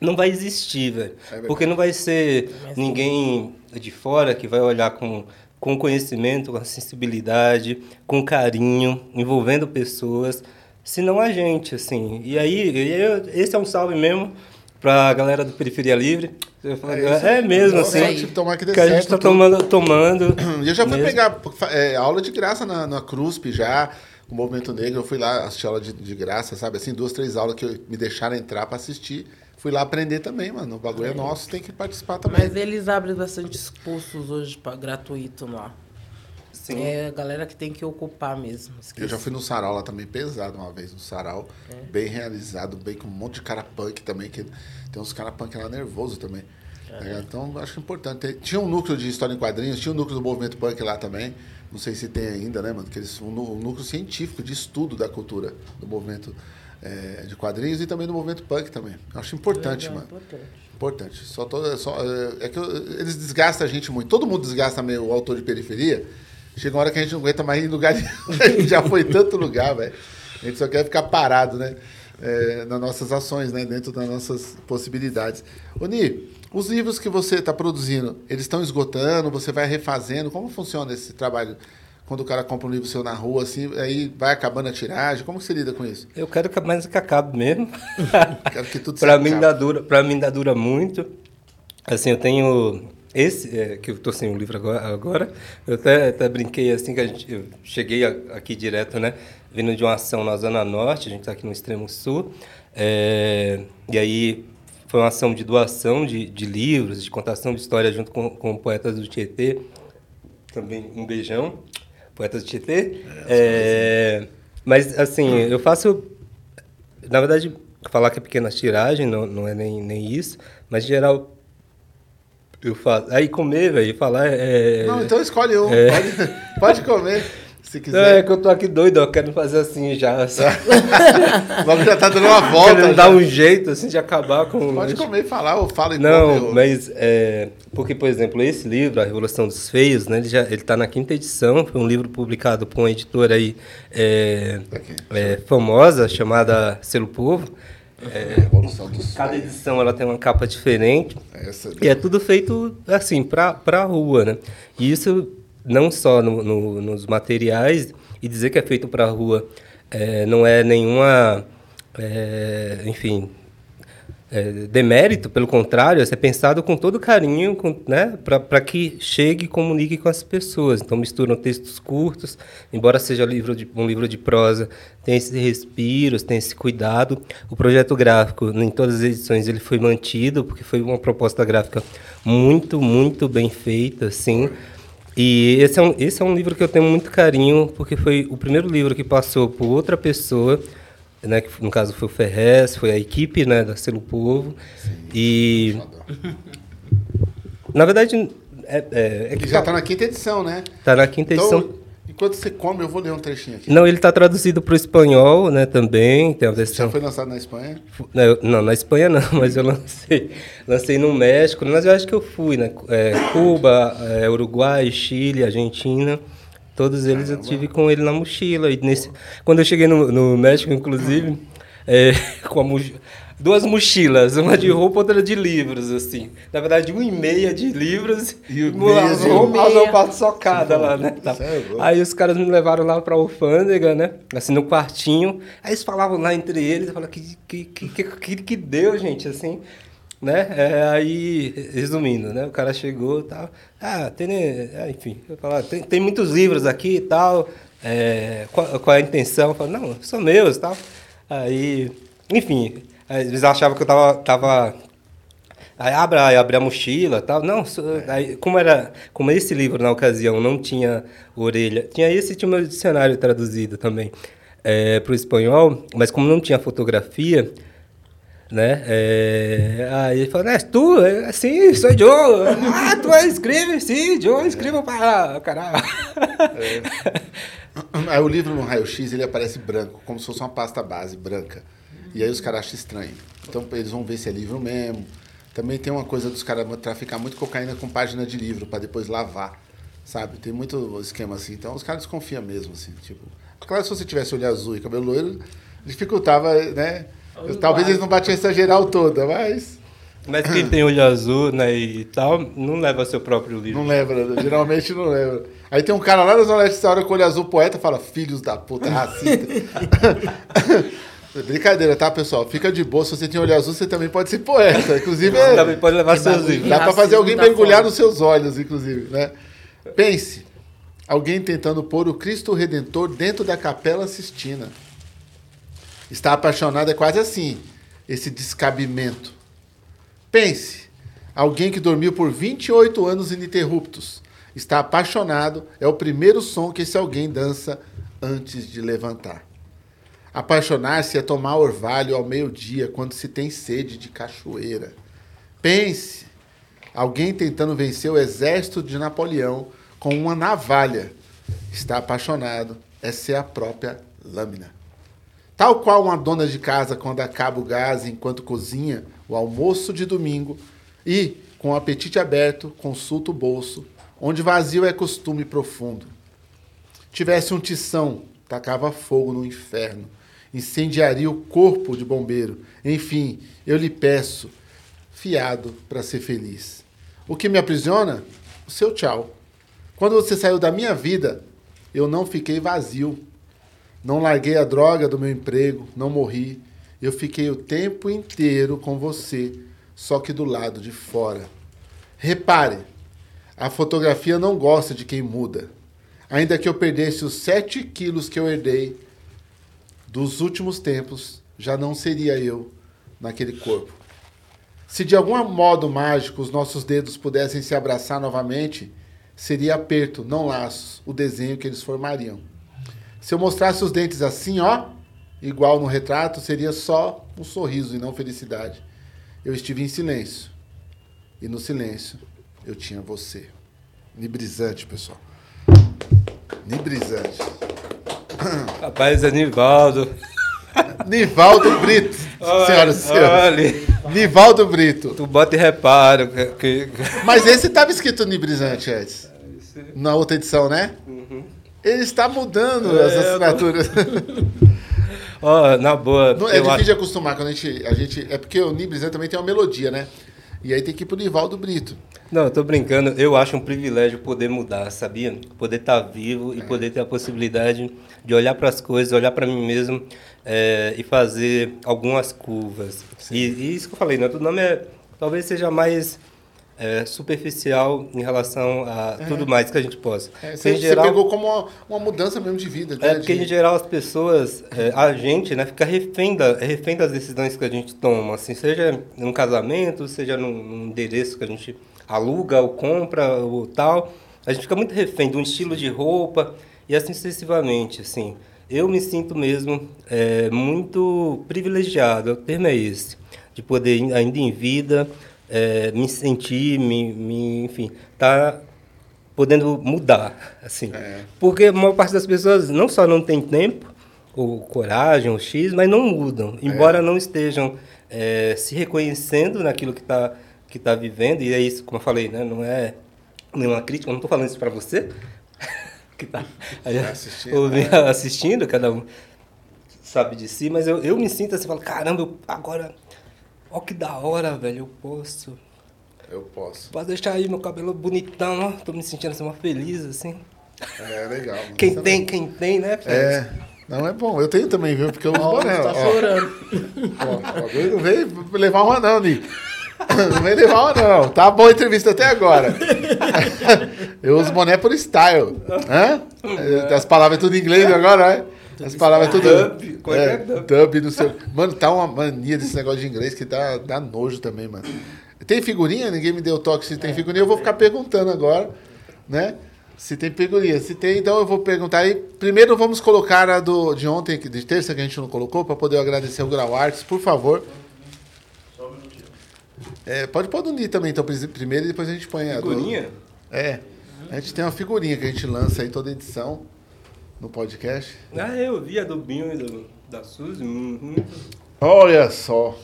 não vai existir, velho. verdade. Porque não vai ser ninguém de fora que vai olhar com com conhecimento, com sensibilidade, com carinho, envolvendo pessoas, senão a gente, assim. E aí, e aí, esse é um salve mesmo pra galera do Periferia Livre. Eu falo, É É, mesmo, assim. tipo, tomara que dê a gente certo tá tudo. tomando, tomando. Eu já fui mesmo. pegar é, aula de graça na, na CRUSP já, o Movimento Negro. Eu fui lá assistir aula de, de graça, sabe? Assim, duas, três aulas que eu- me deixaram entrar pra assistir. Fui lá aprender também, mano. O bagulho é nosso, tem que participar também. Mas eles abrem bastante cursos hoje pra, gratuito lá. Sim. É a galera que tem que ocupar mesmo. Esqueci. Eu já fui no sarau lá também, pesado uma vez, no sarau. É. Bem realizado, bem com um monte de cara punk também, que tem uns cara punk lá nervoso também. É, então, acho importante. Tinha um núcleo de história em quadrinhos, tinha um núcleo do movimento punk lá também. Não sei se tem ainda, né, mano? Que eles, um, um núcleo científico de estudo da cultura do movimento é, de quadrinhos e também do movimento punk também. Eu acho importante, Legal, mano. importante. Importante. Só tô, só, é, é que eles desgastam a gente muito. Todo mundo desgasta meio o autor de periferia. Chega uma hora que a gente não aguenta mais ir em lugar gente já foi tanto lugar, velho. A gente só quer ficar parado, né? É, nas nossas ações, né? Dentro das nossas possibilidades. Ô, Ni, os livros que você está produzindo, eles estão esgotando? Você vai refazendo? Como funciona esse trabalho? Quando o cara compra um livro seu na rua, assim, aí vai acabando a tiragem? Como você lida com isso? Eu quero que mais que acabe mesmo. Quero que tudo para mim dá dura, para mim dá dura muito. Assim, eu tenho esse é, que eu tô sem o livro agora, agora. Eu até, até brinquei assim que a gente, eu cheguei aqui direto, né, vindo de uma ação na zona norte, a gente está aqui no extremo sul. é, e aí foi uma ação de doação de, de livros, de contação de história junto com, com poetas do Tietê. Também um beijão, poetas do Tietê. É, mas assim, eu faço na verdade, falar que é pequena tiragem não, não é nem, nem isso, mas em geral eu faço. Aí comer, velho, falar é. Não, então escolhe um. É. Pode, pode comer, se quiser. é que eu tô aqui doido, eu quero fazer assim já. Assim, Logo já tá dando uma volta. querendo já. dar um jeito assim de acabar com. Pode comer e falar, ou fala e Não, come. mas é, porque, por exemplo, esse livro, A Revolução dos Feios, né, ele já ele está na quinta edição, foi um livro publicado por uma editora aí é, é, famosa chamada Selo Povo. É, cada edição ela tem uma capa diferente. Essa, E é tudo feito assim, para a rua, né? E isso não só no- no- nos materiais, e dizer que é feito para a rua é, não é nenhuma, é, enfim, é, demérito, pelo contrário, é pensado com todo carinho, com, né, para que chegue e comunique com as pessoas. Então misturam textos curtos, embora seja livro de, um livro de prosa, tem esses respiros, tem esse cuidado. O projeto gráfico, em todas as edições, ele foi mantido, porque foi uma proposta gráfica muito, muito bem feita, assim. E esse é, um, esse é um livro que eu tenho muito carinho, porque foi o primeiro livro que passou por outra pessoa, né, que no caso foi o Ferrez, foi a equipe né, da Selo Povo. E, na verdade, é, é, é que já tá na quinta edição, né? tá na quinta edição. Enquanto você come, eu vou ler um trechinho aqui. Não, ele está traduzido para o espanhol né, também, tem a Já versão... foi lançado na Espanha? Não, eu- não, na Espanha não, mas eu lancei. Lancei no México, mas eu acho que eu fui, né? É, Cuba, é, Uruguai, Chile, Argentina. Todos eles eu tive com ele na mochila. E nesse, quando eu cheguei no, no México, inclusive, é, com a mochi- duas mochilas, uma de roupa, outra de livros, assim. Na verdade, uma e meia de livros E as roupas, as roupas socadas lá, né? Tá. É. Aí os caras me levaram lá pra alfândega, né? Assim, no quartinho. Aí eles falavam lá entre eles, eu falava, que, que, que, que, que, deu, gente, assim, né? É, aí, resumindo, né? O cara chegou e tal. Ah, tem, né? é, enfim, eu falava, tem, tem muitos livros aqui e tal. É, qual, qual é a intenção? Eu falava, não, são meus e tal. Aí, enfim, eles achavam que eu tava, tava Aí abre, aí abre a mochila tal. Não, aí, como era. Como esse livro na ocasião não tinha orelha. Tinha esse tinha o meu dicionário traduzido também para o espanhol, mas como não tinha fotografia, né? É, aí ele falou, "É, tu? É, sim, sou eu. Ah, tu escreve? Sim, eu escrevo para caralho. Aí o livro no raio-x ele aparece branco, como se fosse uma pasta base branca. E aí os caras acham estranho. Então eles vão ver se é livro mesmo. Também tem uma coisa dos caras traficar muito cocaína com página de livro para depois lavar. Sabe? Tem muito esquema assim. Então os caras desconfiam mesmo, assim. Tipo, claro, se você tivesse olho azul e cabelo loiro, dificultava, né? Talvez eles não batiam essa geral toda, mas Mas quem tem olho azul né, e tal, não leva seu próprio livro. não lembra, né? geralmente não lembra. Aí tem um cara lá na Zona Leste essa hora com olho azul poeta fala, filhos da puta, racista. Brincadeira, tá, pessoal? Fica de boa. Se você tem olho azul, você também pode ser poeta. Inclusive, Você é- também pode levar seus livros. dá pra Racismo fazer alguém tá mergulhar fora. nos seus olhos, inclusive, né? Pense, alguém tentando pôr o Cristo Redentor dentro da Capela Sistina. Está apaixonado é quase assim, esse descabimento. Pense, alguém que dormiu por 28 anos ininterruptos. Está apaixonado, é o primeiro som que esse alguém dança antes de levantar. Apaixonar-se é tomar orvalho ao meio-dia quando se tem sede de cachoeira. Pense, alguém tentando vencer o exército de Napoleão com uma navalha. Está apaixonado, é a própria lâmina. Tal qual uma dona de casa quando acaba o gás enquanto cozinha o almoço de domingo e, com o apetite aberto, consulta o bolso, onde vazio é costume profundo. Tivesse um tição, tacava fogo no inferno, incendiaria o corpo de bombeiro. Enfim, eu lhe peço, fiado para ser feliz. O que me aprisiona? O seu tchau. Quando você saiu da minha vida, eu não fiquei vazio. Não larguei a droga do meu emprego, não morri. Eu fiquei o tempo inteiro com você, só que do lado de fora. Repare, a fotografia não gosta de quem muda. Ainda que eu perdesse os sete quilos que eu herdei dos últimos tempos, já não seria eu naquele corpo. Se de algum modo mágico os nossos dedos pudessem se abraçar novamente, seria aperto, não laços, o desenho que eles formariam. Se eu mostrasse os dentes assim, ó, igual no retrato, seria só um sorriso e não felicidade. Eu estive em silêncio. E no silêncio eu tinha você. Nibrizante, pessoal. Nibrizante. Rapaz, é Nivaldo. Nivaldo Brito, senhoras e senhores. Olha, Nivaldo Brito. tu bota e repara. Que, Mas esse estava escrito Nibrizante antes. Na outra edição, né? Ele está mudando as assinaturas. Ó, na boa. Não, é difícil acho- de acostumar quando a gente, a gente. É porque o Nibrizante também tem uma melodia, né? E aí tem que ir pro Nivaldo Brito. Não, eu tô brincando. Eu acho um privilégio poder mudar, sabia? Poder estar vivo e poder ter a possibilidade de olhar para as coisas, olhar para mim mesmo é, e fazer algumas curvas. E, e isso que eu falei, né? O nome é, talvez seja mais é, superficial em relação a tudo mais que a gente possa. É, você, em você geral- pegou como uma, uma mudança mesmo de vida. é né? porque, De- em geral, as pessoas, é, a gente, né, fica refém, da, é refém das decisões que a gente toma, assim, seja num casamento, seja num, num endereço que a gente aluga ou compra ou tal. A gente fica muito refém de um estilo de roupa e assim sucessivamente, assim. Eu me sinto mesmo é, muito privilegiado, o termo é esse, de poder, ainda em vida, é, me sentir, me, me enfim, tá podendo mudar, assim. Porque a maior parte das pessoas não só não tem tempo, ou coragem, ou X, mas não mudam. Embora não estejam eh, se reconhecendo naquilo que está que tá vivendo, e é isso, como eu falei, né? não é nenhuma crítica, eu não estou falando isso para você, que está assistindo, assistindo, cada um sabe de si, mas eu, eu me sinto assim, falo, caramba, eu, agora, ó que da hora, velho, eu posso... Eu posso. Pode deixar aí meu cabelo bonitão, ó. Tô me sentindo assim, uma feliz, assim. É legal. mano. Quem tem, quem tem, né? Fred? É. Não é bom. Eu tenho também, viu? Porque eu uso boné. tá ó. chorando. Ó, ó, não vem levar uma não, Ni. Não vem levar uma não. Tá boa a entrevista até agora. Eu uso boné por style. Hã? As palavras tudo em inglês agora, né? As palavras tudo... Dub. É é dub? do seu... Mano, tá uma mania desse negócio de inglês que dá, dá nojo também, mano. Tem figurinha? Ninguém me deu toque se tem figurinha. Eu vou ficar perguntando agora, né? Se tem figurinha. Se tem, então eu vou perguntar aí. Primeiro vamos colocar a do, de ontem, de terça, que a gente não colocou, para poder agradecer o Grau Arts, por favor. É, pode pôr do Ni também, então, primeiro, e depois a gente põe a do... Figurinha? É. A gente tem uma figurinha que a gente lança aí toda edição no podcast. Ah, eu vi a do Binho e do, da Suzy. Uhum. Olha só.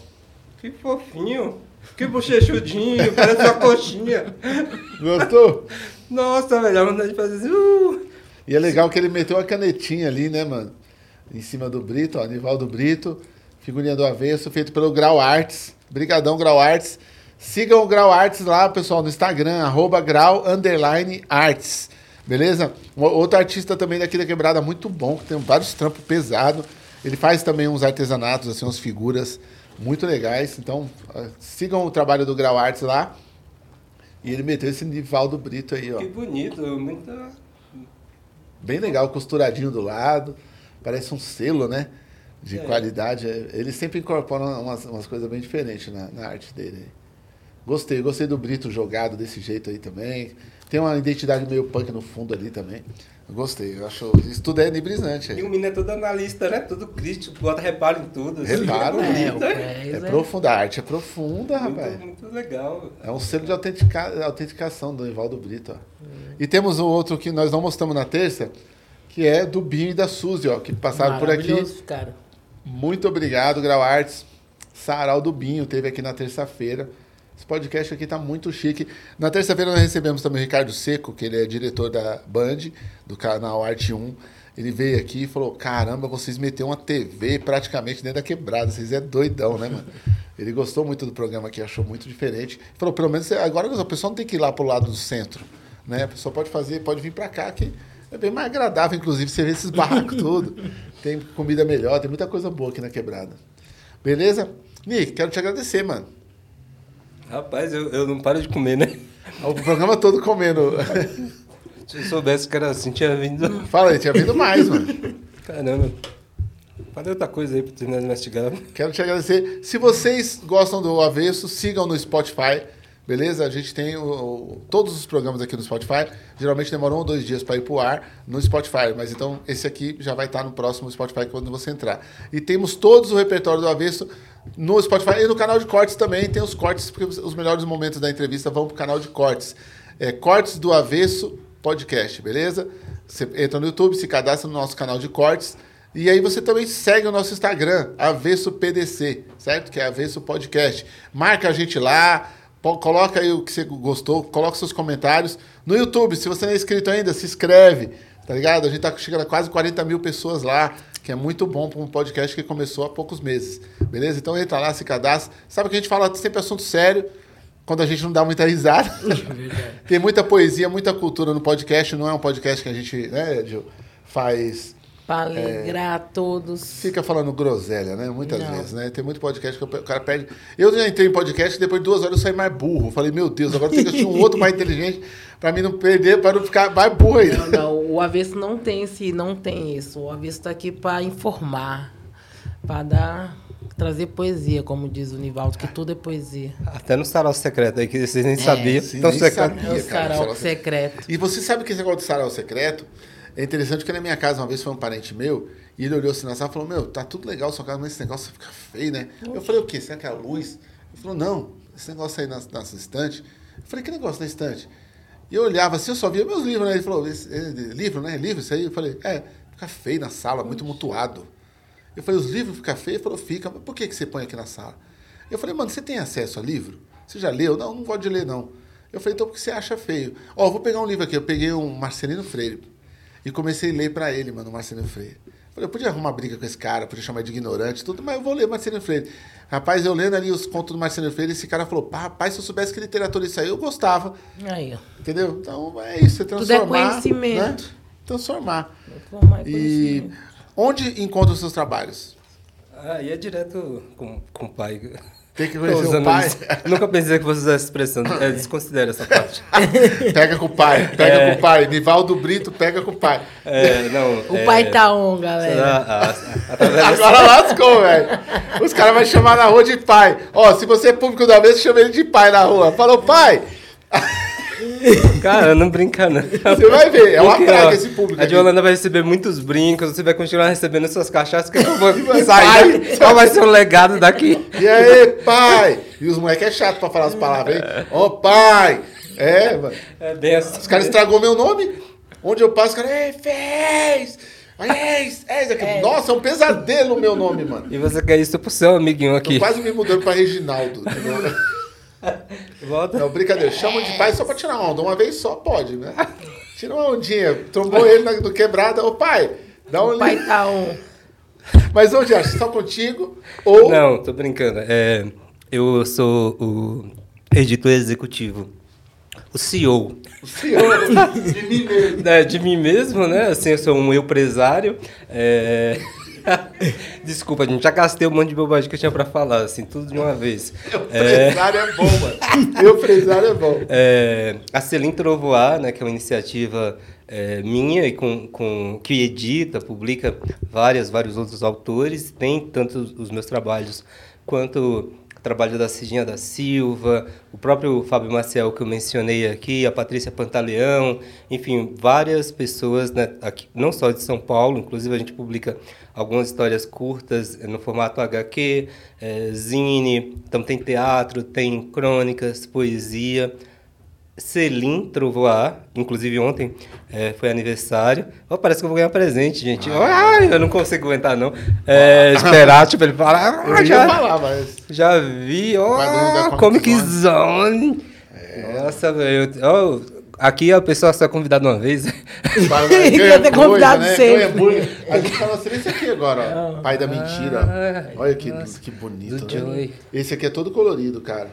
Que fofinho. Que bochechudinho, parece uma coxinha. Gostou? Nossa, velho, a vontade de fazer assim. Uh. E é legal que ele meteu a canetinha ali, né, mano? Em cima do Brito, ó, Nivaldo Brito, figurinha do avesso, feito pelo Grau Arts. Brigadão, Grau Arts. Sigam o Grau Arts lá, pessoal, no Instagram, arroba grau underline arts. Beleza? Um outro artista também daqui da quebrada, muito bom, que tem vários trampos pesados. Ele faz também uns artesanatos, assim, umas figuras muito legais. Então, ah, sigam o trabalho do Grau Arts lá. E ele meteu esse Nivaldo Brito aí, ó. Que bonito, muita. Bem legal, costuradinho do lado. Parece um selo, né? De qualidade. É, Ele sempre incorpora umas, umas coisas bem diferentes na, na arte dele. Gostei, gostei do Brito jogado desse jeito aí também. Tem uma identidade meio punk no fundo ali também. Gostei, eu acho. Isso tudo é nibrizante E o menino é todo analista, né? Tudo crítico, bota reparo em tudo. assim. Reparo. É É, bonito, né? Pés, É é. profunda, a arte é profunda, rapaz. Muito, muito legal. É um selo de autentica- autenticação do Ivaldo Brito, ó. E temos um outro que nós não mostramos na terça, que é do Binho e da Suzy, ó, que passaram por aqui. Cara. Muito obrigado, Grau Arts. Sarau do Binho teve aqui na terça-feira. Esse podcast aqui tá muito chique. Na terça-feira nós recebemos também o Ricardo Seco, que ele é diretor da Band, do canal Arte 1. Ele veio aqui e falou: Caramba, vocês meteram uma TV praticamente dentro da quebrada. Vocês é doidão, né, mano? Ele gostou muito do programa aqui, achou muito diferente. Falou: pelo menos agora a pessoa não tem que ir lá pro lado do centro. Né? A pessoa pode fazer, pode vir para cá, que é bem mais agradável, inclusive, você ver esses barracos tudo. Tem comida melhor, tem muita coisa boa aqui na quebrada. Beleza? Nick, quero te agradecer, mano. Rapaz, eu, eu não paro de comer, né? O programa todo comendo. Se eu soubesse que era assim, tinha vindo. Fala aí, tinha vindo mais, mano. Caramba. Fala outra coisa aí pra terminar de mastigar. Quero te agradecer. Se vocês gostam do Avesso, sigam no Spotify. Beleza? A gente tem o, o, todos os programas aqui no Spotify. Geralmente demoram um ou dois dias para ir pro ar no Spotify. Mas então esse aqui já vai estar no próximo Spotify quando você entrar. E temos todos o repertório do Avesso no Spotify e no canal de cortes também. Tem os cortes, porque os melhores momentos da entrevista vão pro canal de cortes. É, cortes do Avesso Podcast, beleza? Você entra no YouTube, se cadastra no nosso canal de cortes. E aí você também segue o nosso Instagram, Avesso PDC, certo? Que é Avesso Podcast. Marca a gente lá, coloca aí o que você gostou, coloca seus comentários. No YouTube, se você não é inscrito ainda, se inscreve, tá ligado? A gente tá chegando a quase 40 mil pessoas lá, que é muito bom para um podcast que começou há poucos meses, beleza? Então entra lá, se cadastra. Sabe que a gente fala sempre assunto sério, quando a gente não dá muita risada. Tem muita poesia, muita cultura no podcast. Não é um podcast que a gente, né, Gil, faz. Para alegrar é, todos. Fica falando groselha, né? Muitas não. vezes, né? Tem muito podcast que o cara perde. Eu já entrei em podcast e depois de duas horas eu saí mais burro. Falei, meu Deus, agora tem que assistir um outro mais inteligente para mim não perder, para não ficar mais burro ainda. Não, não. O avesso não tem esse, não tem isso. O avesso está aqui para informar, para dar trazer poesia, como diz o Nivaldo, que tudo é poesia. Até no sarau secreto aí, que vocês nem é, sabiam. Então, nem secreto. sabia, é o sarau, sarau secreto. E você sabe que esse negócio de sarau secreto é interessante porque na minha casa uma vez foi um parente meu e ele olhou assim na sala e falou: Meu, tá tudo legal sua casa, mas esse negócio fica feio, né? Eu falei: O quê? Será que é a luz? Ele falou: Não, esse negócio aí nas, estantes. Eu falei: Que negócio na estante? E eu olhava assim, eu só via meus livros, né? Ele falou: Livro, né? Livro, isso aí? Eu falei: É, fica feio na sala, muito mutuado. Eu falei, os livros ficam feios? Ele falou, fica. Mas por que, que você põe aqui na sala? Eu falei, mano, você tem acesso a livro? Você já leu? Não, não gosto de ler, não. Eu falei, então por que você acha feio? Ó, vou pegar um livro aqui. Eu peguei um Marcelino Freire e comecei a ler para ele, mano, o Marcelino Freire. Eu falei, eu podia arrumar briga com esse cara, podia chamar de ignorante, tudo, mas eu vou ler Marcelino Freire. Rapaz, eu lendo ali os contos do Marcelino Freire, esse cara falou, pá, rapaz, se eu soubesse que literatura isso aí, eu gostava. Aí, ó. Entendeu? Então é isso, é transformar. Tudo é conhecimento. Né? Transformar. Transformar e onde encontra os seus trabalhos? Ah, e é direto com, com o pai. Tem que conhecer o pai. Isso. Nunca pensei que você usasse essa expressão. É, desconsidera essa parte. pega com o pai, pega é... com o pai. Nivaldo Brito, pega com o pai. É, não, o é... pai tá on, galera. Ah, ah, Agora lascou, velho. Os caras vão chamar na rua de pai. Ó, se você é público da vez, chama ele de pai na rua. Falou, pai. Cara, não brinca não. Você vai ver, é uma praga esse público. A Yolanda vai receber muitos brincos, você vai continuar recebendo suas cachaças, que eu vou sair. Qual vai ser o legado daqui? E aí, pai? E os moleques é chato pra falar as palavras, hein? Ó, oh, pai! É, mano. É bem assim. Os caras estragou meu nome. Onde eu passo, os caras, ei, fez! Eis aqui. É. Nossa, é um pesadelo o meu nome, mano. E você quer isso pro seu amiguinho aqui? Eu quase me mudando pra Reginaldo. Volta. Não, brincadeira. Chamam de pai só pra tirar onda. Uma vez só pode, né? Tira uma ondinha. Trombou ele no quebrada. Ô, pai, dá um... O pai tá um... Mas onde acha? Só contigo? Ou... Não, tô brincando. É, eu sou o editor executivo. O CEO. O CEO de mim mesmo. É, de mim mesmo, né? Assim, eu sou um empresário. É... Desculpa, gente, já gastei um monte de bobagem que eu tinha pra falar, assim, tudo de uma vez. Empresário é, é bom, mano. Empresário é bom. É, a Selim Trovoar, né, que é uma iniciativa é, minha e com, com, que edita, publica várias, vários outros autores, tem tanto os meus trabalhos quanto trabalho da Cidinha da Silva, o próprio Fábio Maciel que eu mencionei aqui, a Patrícia Pantaleão, enfim, várias pessoas, né, aqui, não só de São Paulo, inclusive a gente publica algumas histórias curtas no formato HQ, é, zine, então tem teatro, tem crônicas, poesia. Selim Trovoar, inclusive ontem é, foi aniversário. Oh, parece que eu vou ganhar presente, gente. Ah, eu não consigo aguentar, não. É, esperar, tipo, ele falar. Ah, já, falar, mas. já vi, ó, da Comic Zone. Nossa, velho. ó, aqui a pessoa só é convidada uma vez. Ia ter convidado né? sempre. A gente tá lançando esse aqui agora, ó. Pai da mentira. Olha que, Nossa. que bonito, né? Esse aqui é todo colorido, cara.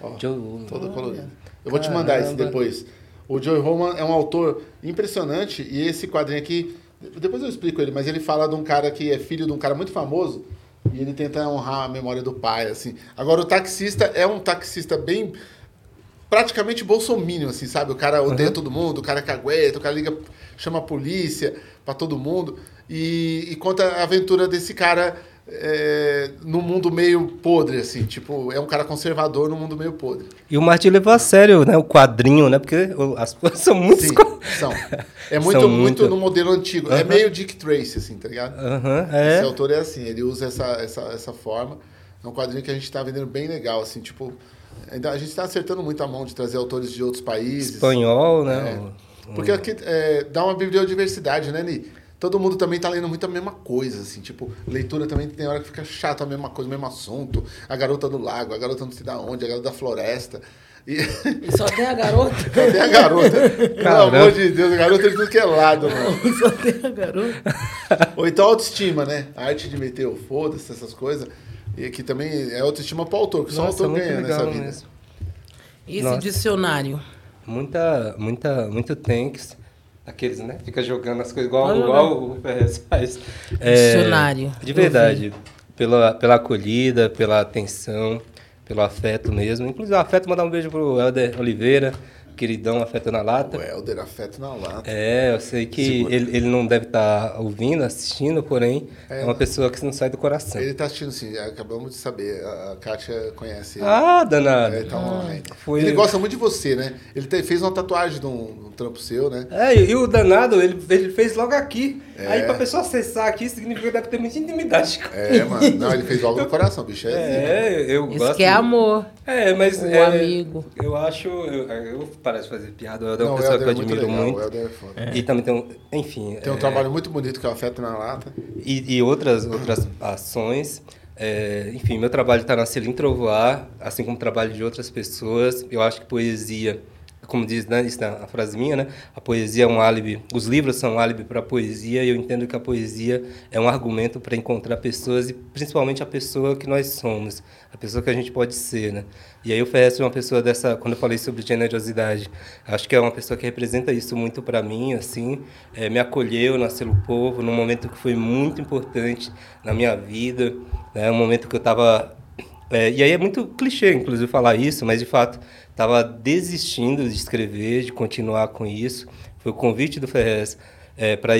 Ó, todo colorido. Eu vou te mandar esse depois. O Joey Roman é um autor impressionante e esse quadrinho aqui, depois eu explico ele, mas ele fala de um cara que é filho de um cara muito famoso e ele tenta honrar a memória do pai, assim. Agora o taxista é um taxista bem praticamente bolsominion, assim, sabe? O cara odeia todo mundo, o cara cagueta, o cara liga, chama a polícia pra todo mundo e, e conta a aventura desse cara é, no mundo meio podre, assim, tipo, é um cara conservador no mundo meio podre. E o Martin levou a sério, né? O quadrinho, né? Porque as coisas são muito... Sim, são. É muito, São muito muito. no modelo antigo. É meio Dick Tracy, assim, tá ligado? Aham, Esse é. autor é assim, ele usa essa, essa, essa forma. É um quadrinho que a gente tá vendendo bem legal, assim, tipo. Ainda, a gente tá acertando muito a mão de trazer autores de outros países. Espanhol, né? O- Porque aqui é, dá uma bibliodiversidade, né, Ni? Todo mundo também tá lendo muito a mesma coisa, assim, tipo, leitura também tem hora que fica chato a mesma coisa, o mesmo assunto. A garota do lago, a garota não sei da onde, a garota da floresta. E E só tem a garota. cadê a garota? Pelo Caramba. amor de Deus, a garota de tudo que é lado, mano. Só tem a garota. Ou então autoestima, né? A arte de meter o foda-se, essas coisas. E que também é autoestima pro autor, que só o Nossa, autor muito ganha nessa vida. mesmo. E esse Nossa. dicionário? Muita, muita, muito thanks. Aqueles, né? Fica jogando as coisas igual, igual o Ferrez faz. Dicionário. De verdade. Pela, pela acolhida, pela atenção, pelo afeto mesmo. Inclusive, o afeto, mandar um beijo pro Helder Oliveira, queridão, afeto na lata. O Helder, afeto na lata. É, eu sei que Segura. ele, ele não deve estar ouvindo, assistindo, porém, é, uma pessoa que não sai do coração. Ele tá assistindo sim, acabamos de saber. A Kátia conhece ele. Ah, danado. É, tá online. foi- Ele gosta muito de você, né? Ele te- fez uma tatuagem de um, um trampo seu, né? É, e o danado, ele, ele fez logo aqui. É. Aí pra pessoa acessar aqui, significa que deve ter muita intimidade. com- É, mano. Não, ele fez logo no coração, bicho. É, É, eu Esse gosto. que é amor. É, mas. O é, amigo. Eu acho. Eu, eu paro de fazer piada, eu é Não, uma o pessoa que Helder eu é muito admiro legal. muito. O Helder é foda. E também tem um. Enfim. Tem um é, trabalho muito bonito que é o Afeto na Lata. E, e outras, outras ações. É, enfim, meu trabalho está na Selim Trovoar, assim como o trabalho de outras pessoas. Eu acho que poesia, como diz né, isso na frase minha, né? A poesia é um álibi, os livros são um álibi para a poesia, e eu entendo que a poesia é um argumento para encontrar pessoas, e principalmente a pessoa que nós somos, a pessoa que a gente pode ser, né? E aí o Ferrez é uma pessoa dessa, quando eu falei sobre generosidade, acho que é uma pessoa que representa isso muito para mim, assim, é, me acolheu na Selo Povo, num momento que foi muito importante na minha vida, né, um momento que eu estava... e aí é muito clichê, inclusive, falar isso, mas, de fato, estava desistindo de escrever, de continuar com isso. Foi o convite do Ferrez é, para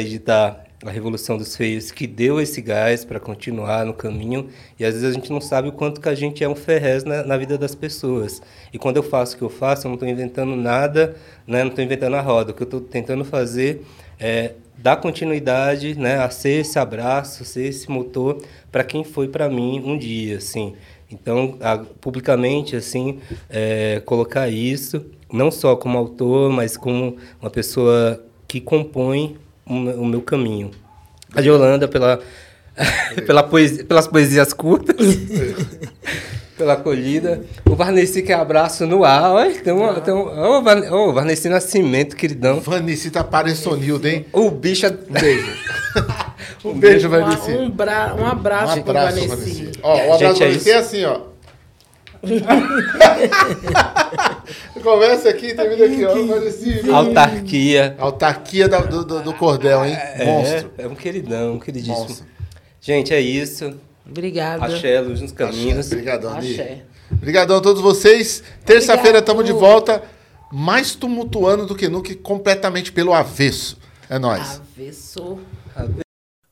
editar a Revolução dos Feios que deu esse gás para continuar no caminho. E às vezes a gente não sabe o quanto que a gente é um Ferrez na, na vida das pessoas. E quando eu faço o que eu faço, eu não estou inventando nada, né? não estou inventando a roda. O que eu estou tentando fazer é dar continuidade né? a ser esse abraço, ser esse motor para quem foi para mim um dia. Assim. Então, a, publicamente, assim, é, colocar isso, não só como autor, mas como uma pessoa que compõe o meu- o meu caminho. A Yolanda, pela, pela poesia, pelas poesias curtas, pela acolhida. O Varnesi, que é abraço no ar. Olha, tem uma, tem um, oh, Varne- oh, Varnesi Nascimento, queridão. Vanicita Pareçonildo, hein? O bicho... é- Um beijo. um beijo, Vanici. um, bra- um Um abraço, pro abraço. Vanici. Ó, o abraço Gente, pra é é isso. assim, ó. Conversa aqui, termina aqui, ó. Autarquia. Autarquia do, do, do cordel, hein? Monstro. É, é um queridão, um queridíssimo. Monstro. Gente, é isso. Obrigada. Axé, luz nos caminhos. Obrigadão. Axé. Obrigadão a todos vocês. Terça-feira Obrigado. estamos de volta, mais tumultuando do que nunca, e completamente pelo avesso. É nóis. Avesso.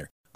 winner.